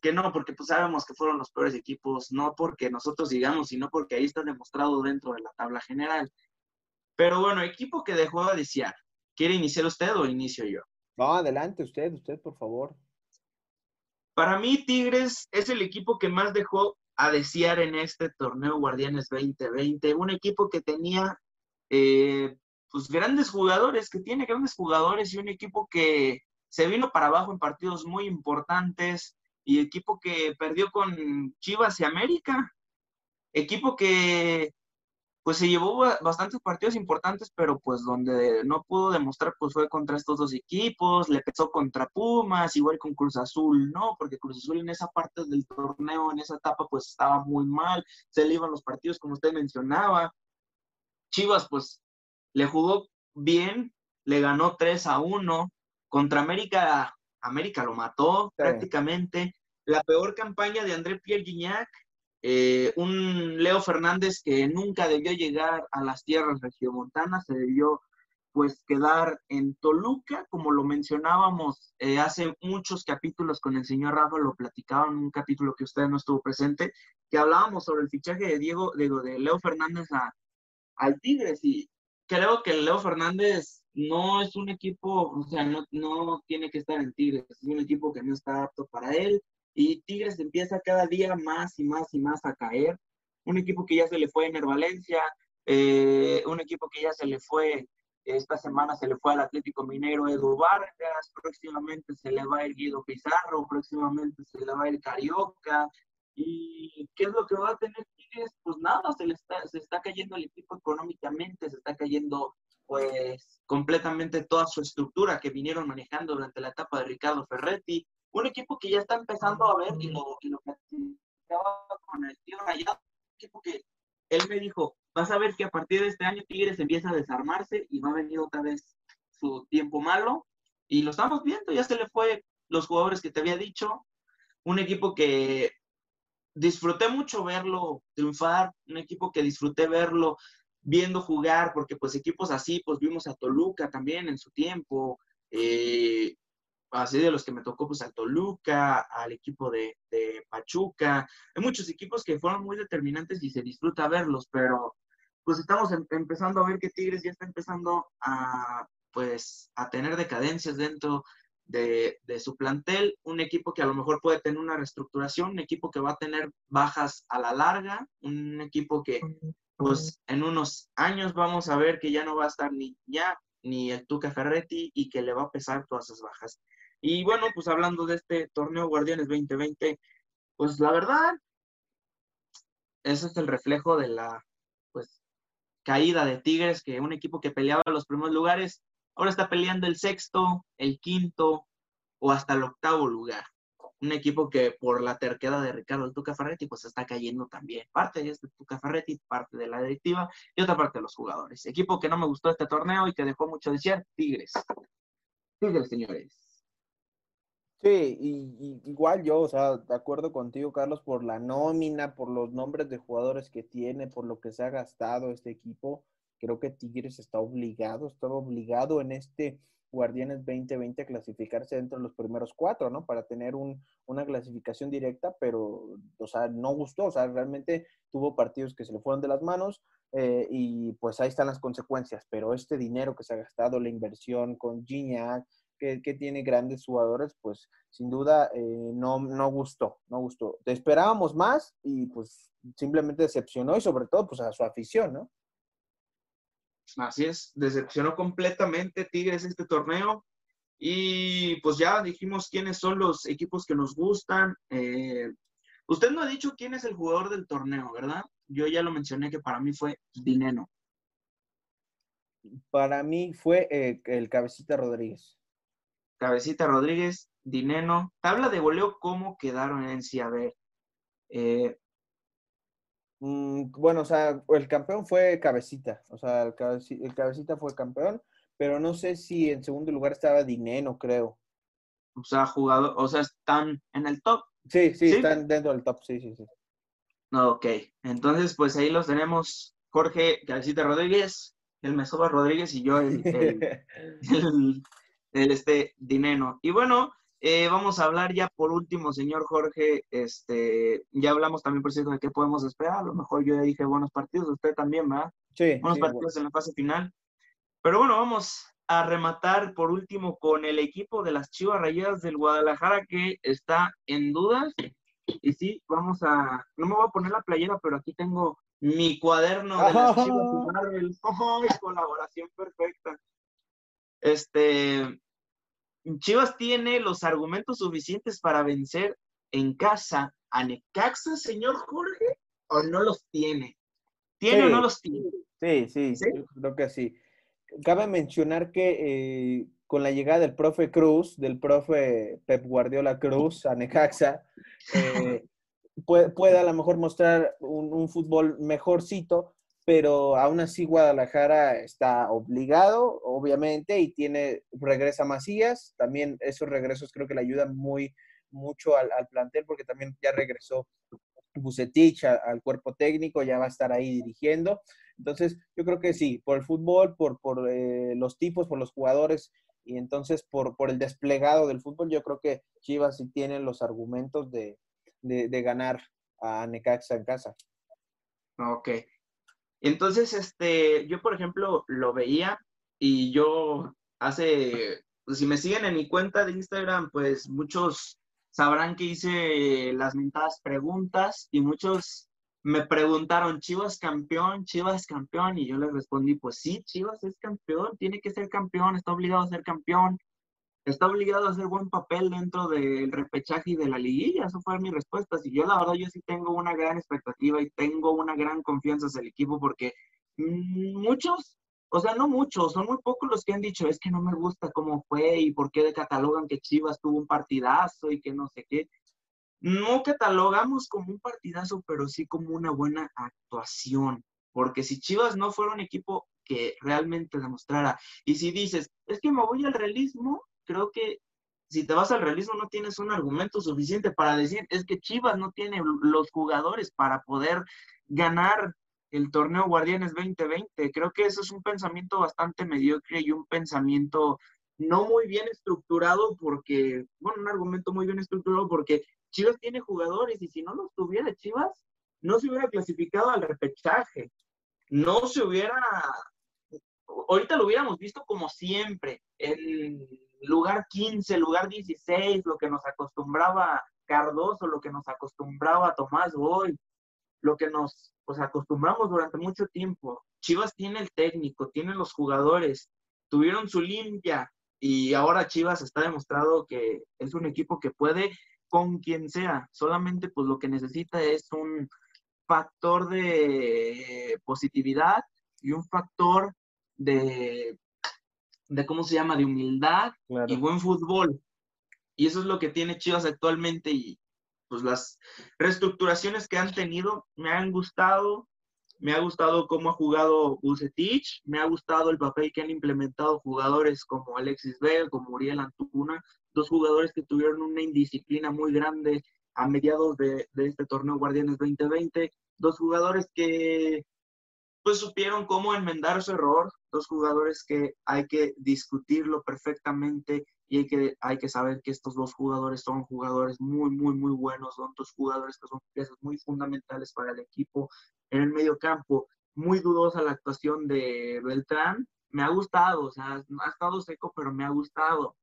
[SPEAKER 2] que no, porque pues sabemos que fueron los peores equipos, no porque nosotros digamos, sino porque ahí está demostrado dentro de la tabla general. Pero bueno, equipo que dejó a desear. ¿Quiere iniciar usted o inicio yo?
[SPEAKER 3] No, adelante usted, usted, por favor.
[SPEAKER 2] Para mí, Tigres es el equipo que más dejó a desear en este torneo Guardianes 2020. Un equipo que tenía eh, pues grandes jugadores, que tiene grandes jugadores y un equipo que se vino para abajo en partidos muy importantes y equipo que perdió con Chivas y América. Equipo que pues se llevó bastantes partidos importantes, pero pues donde no pudo demostrar, pues fue contra estos dos equipos, le pesó contra Pumas, igual con Cruz Azul, ¿no? Porque Cruz Azul en esa parte del torneo, en esa etapa, pues estaba muy mal, se le iban los partidos, como usted mencionaba. Chivas, pues, le jugó bien, le ganó 3 a 1. Contra América, América lo mató prácticamente. La peor campaña de André Pierre Gignac, eh, un Leo Fernández que nunca debió llegar a las tierras regiomontanas, se debió pues quedar en Toluca, como lo mencionábamos eh, hace muchos capítulos con el señor Rafa, lo platicaban en un capítulo que usted no estuvo presente, que hablábamos sobre el fichaje de Diego, digo, de Leo Fernández a, al Tigres, y creo que Leo Fernández no es un equipo, o sea, no, no tiene que estar en Tigres, es un equipo que no está apto para él, y Tigres empieza cada día más y más y más a caer. Un equipo que ya se le fue en Valencia, eh, un equipo que ya se le fue, esta semana se le fue al Atlético Mineiro Edu Vargas, próximamente se le va el Guido Pizarro, próximamente se le va el Carioca. ¿Y qué es lo que va a tener Tigres? Pues nada, se le está, se está cayendo el equipo económicamente, se está cayendo pues completamente toda su estructura que vinieron manejando durante la etapa de Ricardo Ferretti un equipo que ya está empezando a ver, y lo, y lo con el tío Rayado, un equipo que él me dijo, vas a ver que a partir de este año Tigres empieza a desarmarse y va a venir otra vez su tiempo malo, y lo estamos viendo, ya se le fue los jugadores que te había dicho, un equipo que disfruté mucho verlo triunfar, un equipo que disfruté verlo viendo jugar, porque pues equipos así, pues vimos a Toluca también en su tiempo, eh, así de los que me tocó, pues al Toluca, al equipo de, Pachuca. Hay muchos equipos que fueron muy determinantes y se disfruta verlos, pero pues estamos em, empezando a ver que Tigres ya está empezando a, pues, a tener decadencias dentro de, de, su plantel, un equipo que a lo mejor puede tener una reestructuración, un equipo que va a tener bajas a la larga, un equipo que pues en unos años vamos a ver que ya no va a estar ni ya ni el Tuca Ferretti y que le va a pesar todas esas bajas. Y bueno, pues hablando de este torneo Guardianes 2020, pues la verdad, ese es el reflejo de la pues caída de Tigres, que un equipo que peleaba los primeros lugares, ahora está peleando el sexto, el quinto o hasta el octavo lugar. Un equipo que por la terquedad de Ricardo el Tuca Ferretti, pues está cayendo también. Parte de este Tuca Ferretti, parte de la directiva y otra parte de los jugadores. Equipo que no me gustó este torneo y que dejó mucho de ser, Tigres. Tigres, señores.
[SPEAKER 3] Sí, y, igual yo, o sea, de acuerdo contigo, Carlos, por la nómina, por los nombres de jugadores que tiene, por lo que se ha gastado este equipo, creo que Tigres está obligado, estaba obligado en este Guardianes 2020 a clasificarse dentro de los primeros cuatro, ¿no? Para tener un, una clasificación directa, pero, o sea, no gustó, o sea, realmente tuvo partidos que se le fueron de las manos eh, y pues ahí están las consecuencias, pero este dinero que se ha gastado, la inversión con Gignac, que, tiene grandes jugadores, pues sin duda eh, no, no gustó, no gustó. Te esperábamos más y pues simplemente decepcionó y sobre todo pues a su afición, ¿no?
[SPEAKER 2] Así es, decepcionó completamente Tigres este torneo y pues ya dijimos quiénes son los equipos que nos gustan. Eh, usted no ha dicho quién es el jugador del torneo, ¿verdad? Yo ya lo mencioné que para mí fue Dineno.
[SPEAKER 3] Para mí fue eh, el Cabecita Rodríguez.
[SPEAKER 2] Cabecita Rodríguez, Dineno. Tabla de voleo, ¿cómo quedaron en sí? A ver. Eh,
[SPEAKER 3] mm, bueno, o sea, el campeón fue Cabecita. O sea, el, Cabecita fue campeón, pero no sé si en segundo lugar estaba Dineno, creo.
[SPEAKER 2] O sea, jugador, o sea, están en el top.
[SPEAKER 3] Sí, sí, están dentro del top, sí, sí, sí.
[SPEAKER 2] Ok, entonces pues ahí los tenemos. Jorge Cabecita Rodríguez, el Mesoba Rodríguez y yo el, el este dinero. Y bueno, eh, vamos a hablar ya por último, señor Jorge, este, ya hablamos también, por cierto, de qué podemos esperar. A lo mejor yo ya dije buenos partidos, usted también, ¿verdad?
[SPEAKER 3] Sí.
[SPEAKER 2] Buenos partidos en la fase final. Pero bueno, vamos a rematar por último con el equipo de las Chivas Rayadas del Guadalajara que está en dudas. Y sí, vamos a, no me voy a poner la playera, pero aquí tengo mi cuaderno de las Chivas ¡Oh, colaboración perfecta. Este, Chivas tiene los argumentos suficientes para vencer en casa a Necaxa, señor Jorge, o no los tiene? ¿Tiene o no los tiene?
[SPEAKER 3] Sí, sí, creo que sí. Cabe mencionar que eh, con la llegada del profe Cruz, del profe Pep Guardiola Cruz a Necaxa, eh, puede, a lo mejor mostrar un, un, fútbol mejorcito, pero aún así Guadalajara está obligado, obviamente, y tiene, regresa Macías, también esos regresos creo que le ayudan muy mucho al, plantel porque también ya regresó Bucetich al cuerpo técnico, ya va a estar ahí dirigiendo. Entonces, yo creo que sí, por el fútbol, por, por eh, los tipos, por los jugadores y entonces por, por el desplegado del fútbol, yo creo que Chivas sí tiene los argumentos de, de, ganar a Necaxa en casa.
[SPEAKER 2] Ok. Entonces, este, yo por ejemplo lo veía y yo hace, pues, si me siguen en mi cuenta de Instagram, pues muchos sabrán que hice las mentadas preguntas y muchos me preguntaron, Chivas campeón, Chivas campeón, y yo les respondí, pues sí, Chivas es campeón, tiene que ser campeón, está obligado a ser campeón, está obligado a hacer buen papel dentro del repechaje y de la liguilla, eso fue mi respuesta. Y yo la verdad, yo sí tengo una gran expectativa y tengo una gran confianza en el equipo porque muchos o sea, no muchos, son muy pocos los que han dicho, es que no me gusta cómo fue y por qué catalogan que Chivas tuvo un partidazo y que no sé qué. No catalogamos como un partidazo, pero sí como una buena actuación. Porque si Chivas no fuera un equipo que realmente demostrara, y si dices, es que me voy al realismo, creo que si te vas al realismo no tienes un argumento suficiente para decir, es que Chivas no tiene los jugadores para poder ganar el torneo Guardianes 2020. Creo que eso es un pensamiento bastante mediocre y un pensamiento no muy bien estructurado porque, bueno, un argumento muy bien estructurado porque Chivas tiene jugadores y si no los tuviera Chivas, no se hubiera clasificado al repechaje. No se hubiera, ahorita lo hubiéramos visto como siempre, en lugar 15, lugar 16, lo que nos acostumbraba Cardoso, lo que nos acostumbraba Tomás Boy, lo que nos pues, acostumbramos durante mucho tiempo. Chivas tiene el técnico, tiene los jugadores, tuvieron su limpia y ahora Chivas está demostrado que es un equipo que puede con quien sea, solamente pues lo que necesita es un factor de positividad y un factor de, de ¿cómo se llama?, de humildad y buen fútbol. Y eso es lo que tiene Chivas actualmente y, pues las reestructuraciones que han tenido me han gustado. Me ha gustado cómo ha jugado Bucetich, me ha gustado el papel que han implementado jugadores como Alexis Vega, como Uriel Antuna, dos jugadores que tuvieron una indisciplina muy grande a mediados de, de este torneo Guardianes 2020, dos jugadores que pues supieron cómo enmendar su error, dos jugadores que hay que discutirlo perfectamente y hay que, hay que saber que estos dos jugadores son jugadores muy, muy, muy buenos, son dos jugadores que son piezas muy fundamentales para el equipo. En el medio campo, muy dudosa la actuación de Beltrán, me ha gustado, o sea, ha estado seco, pero me ha gustado.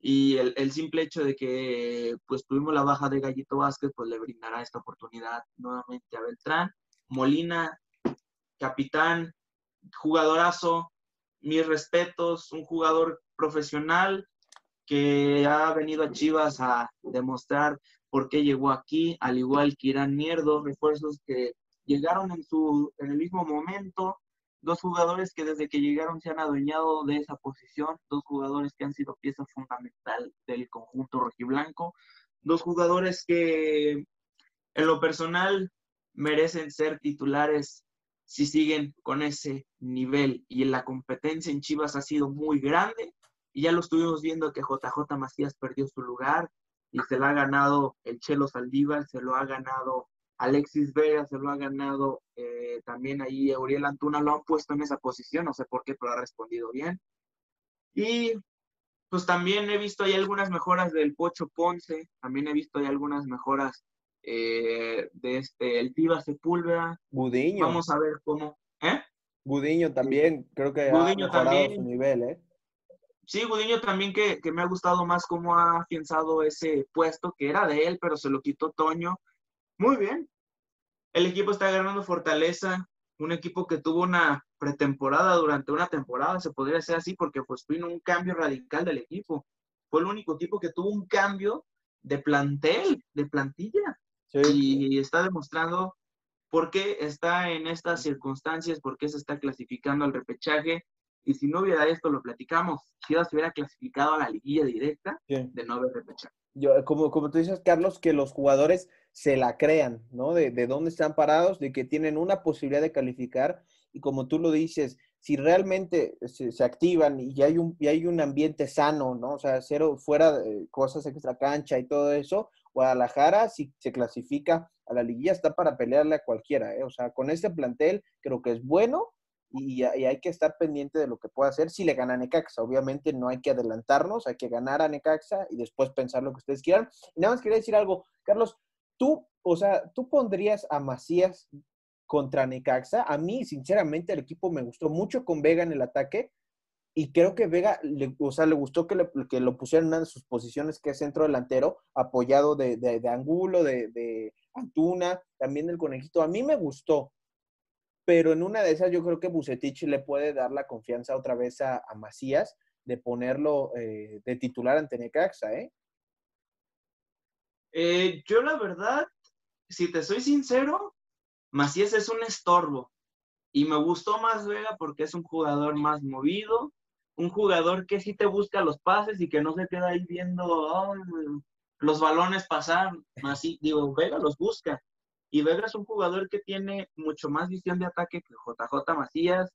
[SPEAKER 2] Y el, el, simple hecho de que pues tuvimos la baja de Gallito Vázquez, pues le brindará esta oportunidad nuevamente a Beltrán. Molina, capitán, jugadorazo, mis respetos, un jugador profesional, que ha venido a Chivas a demostrar por qué llegó aquí, al igual que Irán Mier, dos refuerzos que llegaron en, su, en el mismo momento, dos jugadores que desde que llegaron se han adueñado de esa posición, dos jugadores que han sido pieza fundamental del conjunto rojiblanco, dos jugadores que en lo personal merecen ser titulares si siguen con ese nivel y la competencia en Chivas ha sido muy grande y ya lo estuvimos viendo que JJ Macías perdió su lugar y se lo ha ganado el Chelo Saldívar, se lo ha ganado Alexis Vega, se lo ha ganado eh, también ahí Uriel Antuna, lo han puesto en esa posición, no sé por qué, pero ha respondido bien. Y pues también he visto ahí algunas mejoras del Pocho Ponce, también he visto ahí algunas mejoras eh, de este, el Tiva Sepúlveda.
[SPEAKER 3] Budiño.
[SPEAKER 2] Vamos a ver cómo, ¿eh?
[SPEAKER 3] Budiño también, creo que ha mejorado también. su nivel, ¿eh?
[SPEAKER 2] Sí, Gudiño también que, me ha gustado más cómo ha afianzado ese puesto que era de él, pero se lo quitó Toño. Muy bien. El equipo está ganando fortaleza, un equipo que tuvo una pretemporada durante una temporada, se podría decir así, porque pues vino un cambio radical del equipo. Fue el único equipo que tuvo un cambio de plantel, de plantilla. Y está demostrando por qué está en estas circunstancias, por qué se está clasificando al repechaje. Y si no hubiera esto, lo platicamos, si se hubiera clasificado a la liguilla directa de no haber repechaje.
[SPEAKER 3] Yo, como, como tú dices, Carlos, que los jugadores se la crean, ¿no? De, de dónde están parados, de que tienen una posibilidad de calificar. Y como tú lo dices, si realmente se, se, activan y hay, un, y hay un ambiente sano, ¿no? O sea, cero fuera de cosas extra cancha y todo eso, Guadalajara, si se clasifica a la liguilla, está para pelearle a cualquiera, ¿eh? O sea, con este plantel creo que es bueno y, hay que estar pendiente de lo que pueda hacer si le gana a Necaxa. Obviamente no hay que adelantarnos, hay que ganar a Necaxa y después pensar lo que ustedes quieran. Y nada más quería decir algo, Carlos, tú, o sea, tú pondrías a Macías contra Necaxa. A mí, sinceramente, el equipo me gustó mucho con Vega en el ataque y creo que Vega, le, o sea, le gustó que, le, que, lo pusieran en una de sus posiciones que es centro delantero, apoyado de, de, Angulo, de, de, Antuna, también del Conejito. A mí me gustó, pero en una de esas yo creo que Bucetich le puede dar la confianza otra vez a, a Macías de ponerlo eh, de titular ante Necaxa, ¿eh?
[SPEAKER 2] ¿eh? Yo la verdad, si te soy sincero, Macías es un estorbo. Y me gustó más Vega porque es un jugador más movido, un jugador que sí te busca los pases y que no se queda ahí viendo los balones pasar. Así, digo, Vega los busca. Y Vega es un jugador que tiene mucho más visión de ataque que JJ Macías.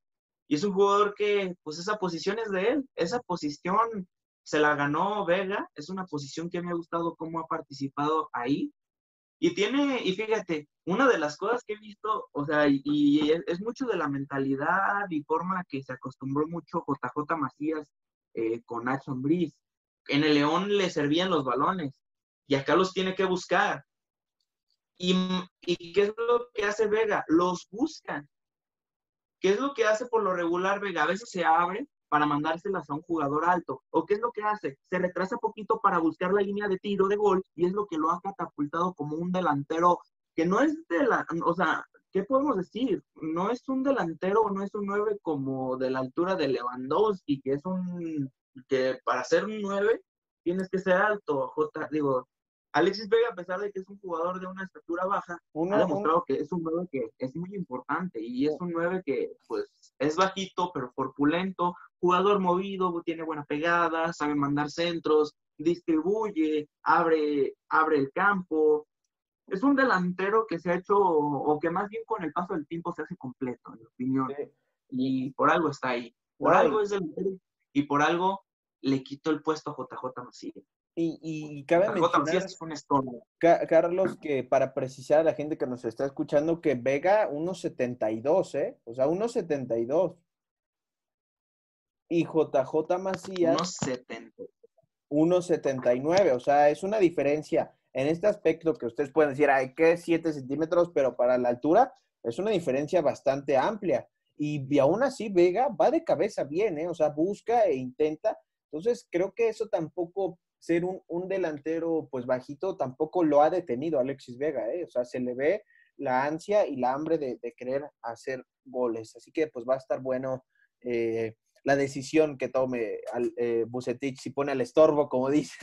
[SPEAKER 2] Y es un jugador que, pues esa posición es de él. Esa posición se la ganó Vega. Es una posición que me ha gustado cómo ha participado ahí. Y tiene, y fíjate, una de las cosas que he visto, o sea, y, es, mucho de la mentalidad y forma que se acostumbró mucho JJ Macías eh, con Nacho Briz. En el León le servían los balones y acá los tiene que buscar. Y, ¿Y qué es lo que hace Vega? Los busca. ¿Qué es lo que hace por lo regular Vega? A veces se abre para mandárselas a un jugador alto. ¿O qué es lo que hace? Se retrasa poquito para buscar la línea de tiro de gol y es lo que lo ha catapultado como un delantero que no es de la, o sea, ¿qué podemos decir? No es un delantero, no es un 9 como de la altura de Lewandowski, que es un, que para ser un 9 tienes que ser alto, J, digo, Alexis Vega, a pesar de que es un jugador de una estatura baja, uno, ha demostrado que es un 9 que es muy importante y es un 9 que, pues, es bajito, pero corpulento, jugador movido, tiene buena pegada, sabe mandar centros, distribuye, abre, abre el campo. Es un delantero que se ha hecho, o que más bien con el paso del tiempo se hace completo, en mi opinión. Sí. Y por algo está ahí. Por algo es delantero y por algo le quitó el puesto a JJ Macías.
[SPEAKER 3] Y, y, cabe mencionar, Carlos, que para precisar a la gente que nos está escuchando, que Vega 1.72, ¿eh? O sea, 1.72. Y JJ Macías 1.79. O sea, es una diferencia en este aspecto que ustedes pueden decir, hay que 7 centímetros, pero para la altura es una diferencia bastante amplia. Y, y aún así, Vega va de cabeza bien, ¿eh? O sea, busca e intenta. Entonces, creo que eso tampoco ser un, un, delantero pues bajito tampoco lo ha detenido Alexis Vega, ¿eh? o sea, se le ve la ansia y la hambre de, de querer hacer goles, así que pues va a estar bueno eh, la decisión que tome al, eh, Bucetich si pone al estorbo, como dice,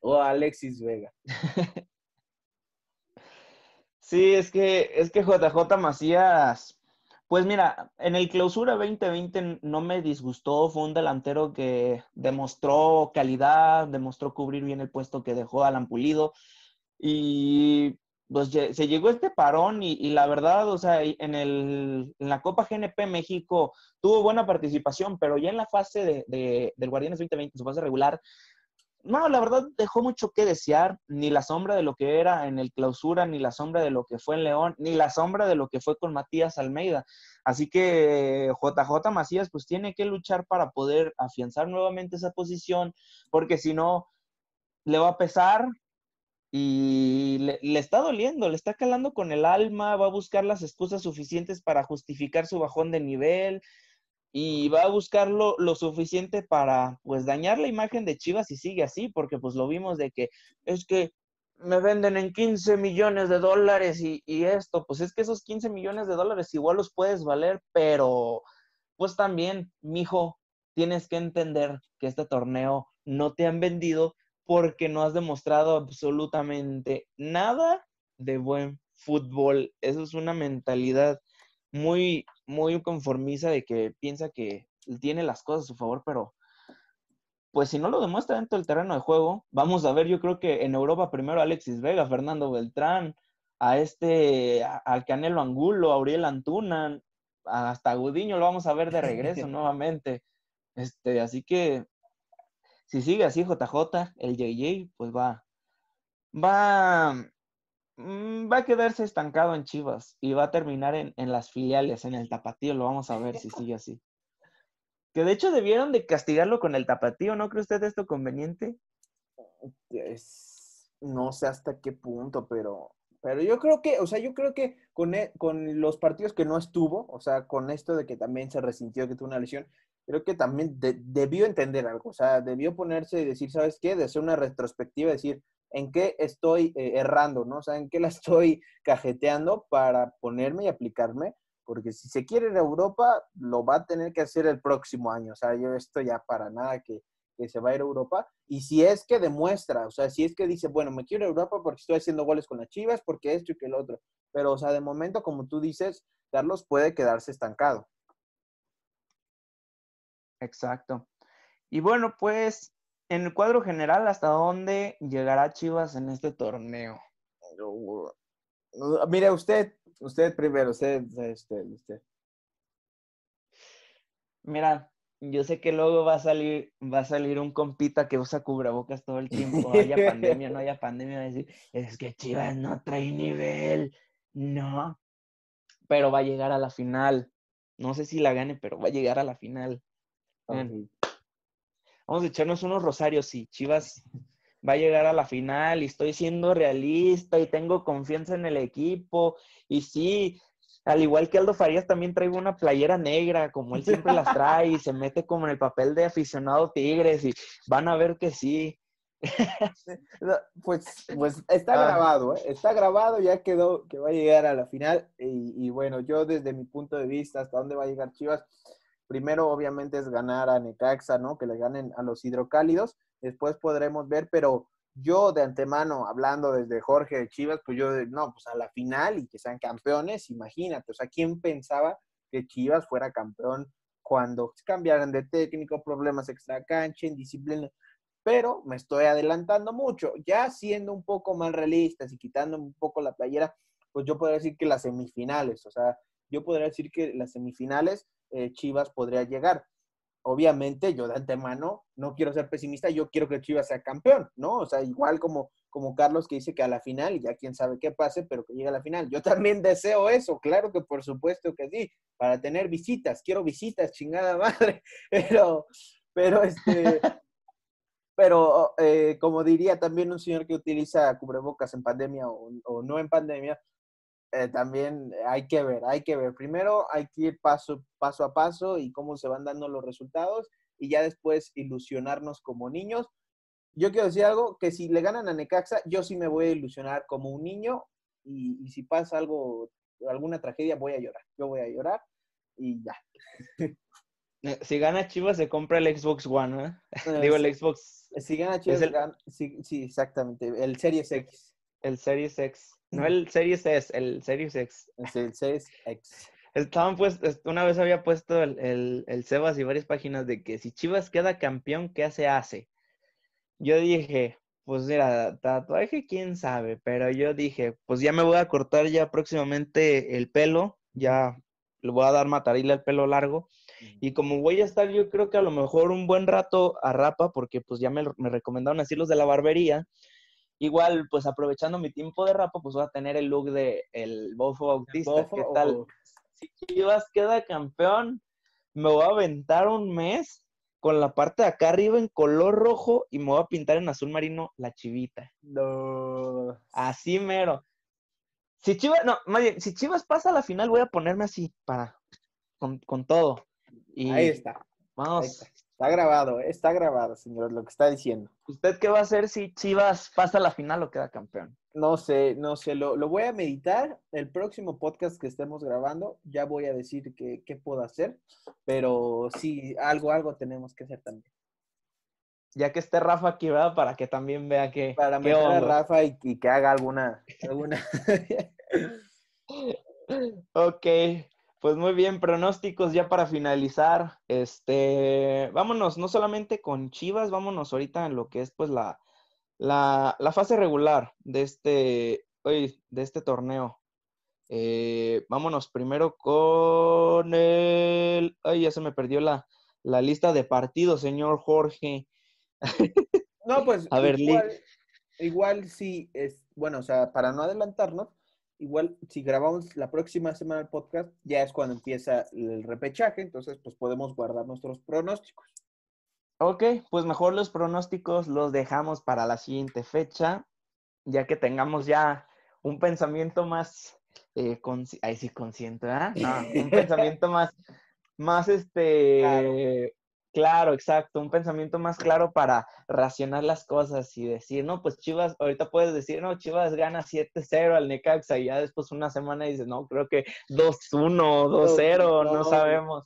[SPEAKER 3] o a Alexis Vega.
[SPEAKER 1] Sí, es que, es que JJ Macías pues mira, en el clausura 2020 no me disgustó, fue un delantero que demostró calidad, demostró cubrir bien el puesto que dejó Alan Pulido y pues se llegó este parón y, la verdad, o sea, en, el, en, la Copa GNP México tuvo buena participación, pero ya en la fase de, de, del Guardianes 2020, su fase regular, no, la verdad dejó mucho que desear, ni la sombra de lo que era en el clausura, ni la sombra de lo que fue en León, ni la sombra de lo que fue con Matías Almeida. Así que JJ Macías pues tiene que luchar para poder afianzar nuevamente esa posición, porque si no, le va a pesar y le, está doliendo, le está calando con el alma, va a buscar las excusas suficientes para justificar su bajón de nivel, y va a buscar lo, suficiente para pues dañar la imagen de Chivas y sigue así, porque pues lo vimos de que es que me venden en 15 millones de dólares y, y, esto, pues es que esos 15 millones de dólares igual los puedes valer, pero pues también, mijo, tienes que entender que este torneo no te han vendido porque no has demostrado absolutamente nada de buen
[SPEAKER 2] fútbol. Eso es una mentalidad muy, muy conformista de que piensa que tiene las cosas a su favor, pero pues si no lo demuestra dentro del terreno de juego, vamos a ver, yo creo que en Europa primero Alexis Vega, Fernando Beltrán, a este, al Canelo Angulo, a Auriel Antuna, hasta Gudiño lo vamos a ver de regreso nuevamente. Este, así que si sigue así JJ, el JJ, pues va, va, mm, va a quedarse estancado en Chivas y va a terminar en, en las filiales, en el tapatío, lo vamos a ver si sigue así. Que de hecho debieron de castigarlo con el tapatío, ¿no cree usted esto conveniente?
[SPEAKER 3] no sé hasta qué punto, pero, pero yo creo que, o sea, yo creo que con, e, con los partidos que no estuvo, o sea, con esto de que también se resintió que tuvo una lesión, creo que también debió entender algo, o sea, debió ponerse y decir, ¿sabes qué? De hacer una retrospectiva, decir, ¿en qué estoy eh, errando, no? O sea, ¿en qué la estoy cajeteando para ponerme y aplicarme? Porque si se quiere ir a Europa, lo va a tener que hacer el próximo año, o sea, yo esto ya para nada que, que se va a ir a Europa. Y si es que demuestra, o sea, si es que dice, bueno, me quiero a Europa porque estoy haciendo goles con las Chivas, porque esto y que el otro. Pero, o sea, de momento, como tú dices, Carlos puede quedarse estancado.
[SPEAKER 2] Exacto. Y bueno, pues en el cuadro general, ¿hasta dónde llegará Chivas en este torneo?
[SPEAKER 3] Mire, usted, usted primero, usted, usted, usted.
[SPEAKER 2] Mira, yo sé que luego va a salir, va a salir un compita que usa cubrebocas todo el tiempo, haya pandemia, no haya pandemia, va a decir, es que Chivas no trae nivel, no, pero va a llegar a la final. No sé si la gane, pero va a llegar a la final. Vamos a echarnos unos rosarios y Chivas va a llegar a la final y estoy siendo realista y tengo confianza en el equipo. Y sí, al igual que Aldo Farías, también traigo una playera negra, como él siempre las trae y se mete como en el papel de aficionado Tigres y van a ver que sí.
[SPEAKER 3] Pues, pues está ah. grabado, ¿eh? está grabado, ya quedó que va a llegar a la final y, y bueno, yo desde mi punto de vista, hasta dónde va a llegar Chivas, primero obviamente es ganar a Necaxa, ¿no? Que le ganen a los hidrocálidos, después podremos ver, pero yo de antemano, hablando desde Jorge de Chivas, pues yo, no, pues a la final y que sean campeones, imagínate, o sea, ¿quién pensaba que Chivas fuera campeón cuando cambiaran de técnico, problemas extra cancha, indisciplina? Pero me estoy adelantando mucho, ya siendo un poco más realistas y quitando un poco la playera, pues yo podría decir que las semifinales, o sea, yo podría decir que las semifinales eh, Chivas podría llegar. Obviamente, yo de antemano no quiero ser pesimista, yo quiero que Chivas sea campeón, ¿no? O sea, igual como, como Carlos que dice que a la final, ya quién sabe qué pase, pero que llegue a la final. Yo también deseo eso, claro que por supuesto que sí, para tener visitas, quiero visitas, chingada madre, pero, pero este, pero eh, como diría también un señor que utiliza cubrebocas en pandemia o no en pandemia, eh, también hay que ver, hay que ver. Primero hay que ir paso, paso a paso y cómo se van dando los resultados y ya después ilusionarnos como niños. Yo quiero decir algo, que si le ganan a Necaxa, yo sí me voy a ilusionar como un niño y, y si pasa algo, alguna tragedia, voy a llorar. Yo voy a llorar y ya.
[SPEAKER 2] Eh, si gana Chivas, se compra el Xbox One, ¿eh? Digo, el Xbox.
[SPEAKER 3] Si gana Chivas, sí, sí, exactamente. El Series X.
[SPEAKER 2] El Series X. No el Series S, el Series X.
[SPEAKER 3] el Series X.
[SPEAKER 2] Estaban pues, una vez había puesto el, el, el, Sebas y varias páginas de que si Chivas queda campeón, ¿qué se hace? Yo dije, pues mira, tatuaje, quién sabe, pero yo dije, pues ya me voy a cortar ya próximamente el pelo, ya le voy a dar matarile al pelo largo. Y como voy a estar, yo creo que a lo mejor un buen rato a rapa, porque pues ya me, me recomendaron así los de la barbería, Igual, pues aprovechando mi tiempo de rapa, pues voy a tener el look de el Bofo Bautista. ¿Qué tal? Si Chivas queda campeón, me voy a aventar un mes con la parte de acá arriba en color rojo y me voy a pintar en azul marino la chivita.
[SPEAKER 3] No.
[SPEAKER 2] Así mero. Si Chivas, no, más bien, si Chivas pasa a la final, voy a ponerme así para, con, con todo.
[SPEAKER 3] Y Ahí está.
[SPEAKER 2] Vamos.
[SPEAKER 3] Está grabado, eh, está grabado, señor, lo que está diciendo.
[SPEAKER 2] ¿Usted qué va a hacer si Chivas pasa a la final o queda campeón?
[SPEAKER 3] No sé, no sé, lo, lo voy a meditar. El próximo podcast que estemos grabando, ya voy a decir qué, qué puedo hacer, pero sí, algo, algo tenemos que hacer también.
[SPEAKER 2] Ya que esté Rafa aquí, ¿verdad? Para que también vea que...
[SPEAKER 3] Para meter a Rafa y, que haga alguna... alguna...
[SPEAKER 2] ok, pues muy bien, pronósticos ya para finalizar. Este, vámonos no solamente con Chivas, vámonos ahorita en lo que es pues la, la, fase regular de este, de este torneo. Eh, vámonos primero con el. Ay, ya se me perdió la, la lista de partidos, señor Jorge.
[SPEAKER 3] No, pues. A ver, igual, igual sí es. Bueno, o sea, para no adelantarnos, igual si grabamos la próxima semana el podcast, ya es cuando empieza el repechaje, entonces pues podemos guardar nuestros pronósticos.
[SPEAKER 2] Ok, pues mejor los pronósticos los dejamos para la siguiente fecha, ya que tengamos ya un pensamiento más, eh, ahí sí consciente, ¿ah? No, un pensamiento más, más este, claro. Exacto, un pensamiento más claro para racionar las cosas y decir, no, pues Chivas, ahorita puedes decir, no, Chivas gana 7-0 al Necaxa y ya después una semana dices, no, creo que 2-1, 2-0, no sabemos.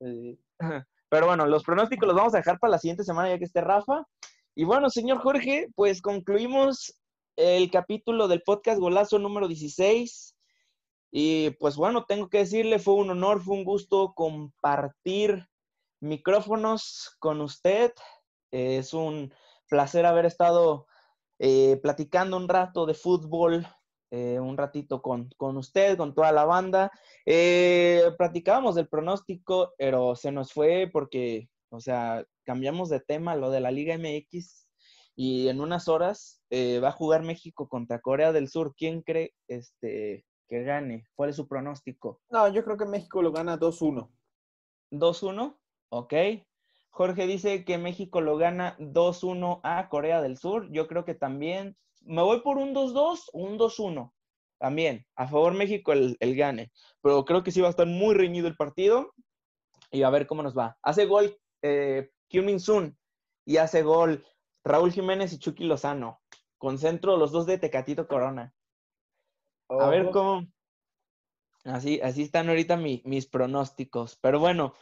[SPEAKER 2] Pero bueno, los pronósticos los vamos a dejar para la siguiente semana ya que esté Rafa. Y bueno, señor Jorge, pues concluimos el capítulo del podcast Golazo número 16. Y pues bueno, tengo que decirle, fue un honor, fue un gusto compartir micrófonos con usted. Es un placer haber estado eh, platicando un rato de fútbol eh, un ratito con, usted, con toda la banda. Eh, platicábamos del pronóstico, pero se nos fue porque, o sea, cambiamos de tema, lo de la Liga MX, y en unas horas eh, va a jugar México contra Corea del Sur. ¿Quién cree este, que gane? ¿Cuál es su pronóstico?
[SPEAKER 3] No, yo creo que México lo gana 2-1.
[SPEAKER 2] ¿2-1? Ok. Jorge dice que México lo gana 2-1 a Corea del Sur. Yo creo que también me voy por un 2-2 o un 2-1. También, a favor México el, gane. Pero creo que sí va a estar muy reñido el partido. Y a ver cómo nos va. Hace gol eh, Min Sun y hace gol Raúl Jiménez y Chucky Lozano. Concentro los dos de Tecatito Corona. A ver cómo. Así, así están ahorita mis pronósticos. Pero bueno,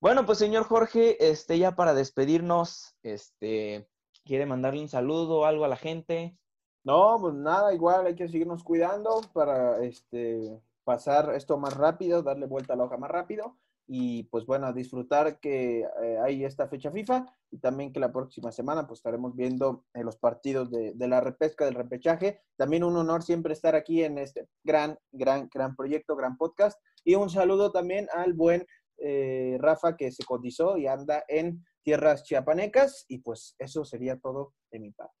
[SPEAKER 2] bueno, pues señor Jorge, este, ya para despedirnos, este, ¿quiere mandarle un saludo o algo a la gente?
[SPEAKER 3] No, pues nada, igual hay que seguirnos cuidando para este, pasar esto más rápido, darle vuelta a la hoja más rápido y pues bueno, disfrutar que eh, hay esta fecha FIFA y también que la próxima semana pues estaremos viendo eh, los partidos de, la repesca, del repechaje. También un honor siempre estar aquí en este gran, gran, gran proyecto, gran podcast. Y un saludo también al buen eh, Rafa que se cotizó y anda en tierras chiapanecas y pues eso sería todo de mi parte.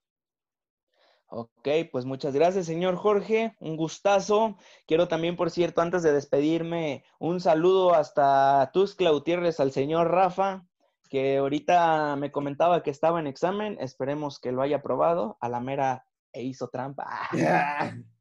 [SPEAKER 2] Ok, pues muchas gracias, señor Jorge. Un gustazo. Quiero también, por cierto, antes de despedirme, un saludo hasta Tuscla Gutiérrez al señor Rafa, que ahorita me comentaba que estaba en examen. Esperemos que lo haya aprobado. A la mera e hizo trampa.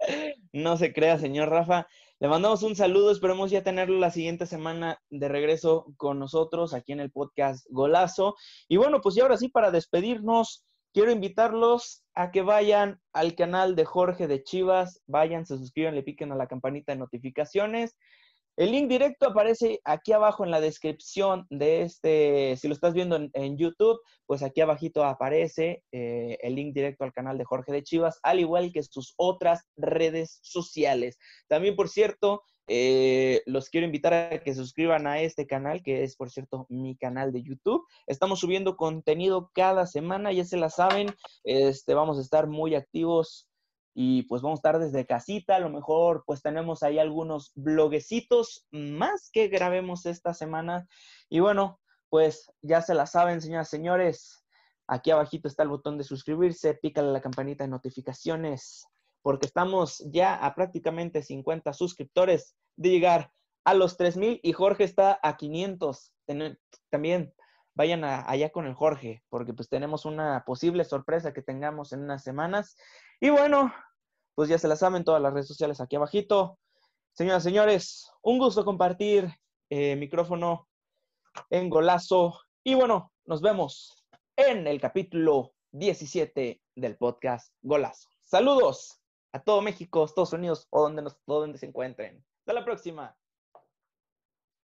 [SPEAKER 2] no se crea, señor Rafa. Le mandamos un saludo. Esperemos ya tenerlo la siguiente semana de regreso con nosotros aquí en el podcast Golazo. Y bueno, pues y ahora sí, para despedirnos quiero invitarlos a que vayan al canal de Jorge de Chivas, vayan, se suscriban, le piquen a la campanita de notificaciones. El link directo aparece aquí abajo en la descripción de este, si lo estás viendo en, YouTube, pues aquí abajito aparece eh, el link directo al canal de Jorge de Chivas, al igual que sus otras redes sociales. También, por cierto, eh, los quiero invitar a que se suscriban a este canal, que es, por cierto, mi canal de YouTube. Estamos subiendo contenido cada semana, ya se la saben. Este, vamos a estar muy activos y pues vamos a estar desde casita. A lo mejor pues tenemos ahí algunos bloguecitos más que grabemos esta semana. Y bueno, pues ya se la saben, señoras y señores. Aquí abajito está el botón de suscribirse, pícale la campanita de notificaciones porque estamos ya a prácticamente 50 suscriptores de llegar a los 3000 y Jorge está a 500. También vayan allá con el Jorge, porque pues tenemos una posible sorpresa que tengamos en unas semanas. Y bueno, pues ya se la saben todas las redes sociales aquí abajito. Señoras y señores, un gusto compartir eh, micrófono en golazo. Y bueno, nos vemos en el capítulo 17 del podcast Golazo. Saludos a todo México, Estados Unidos o donde, nos, donde se encuentren. Hasta la próxima.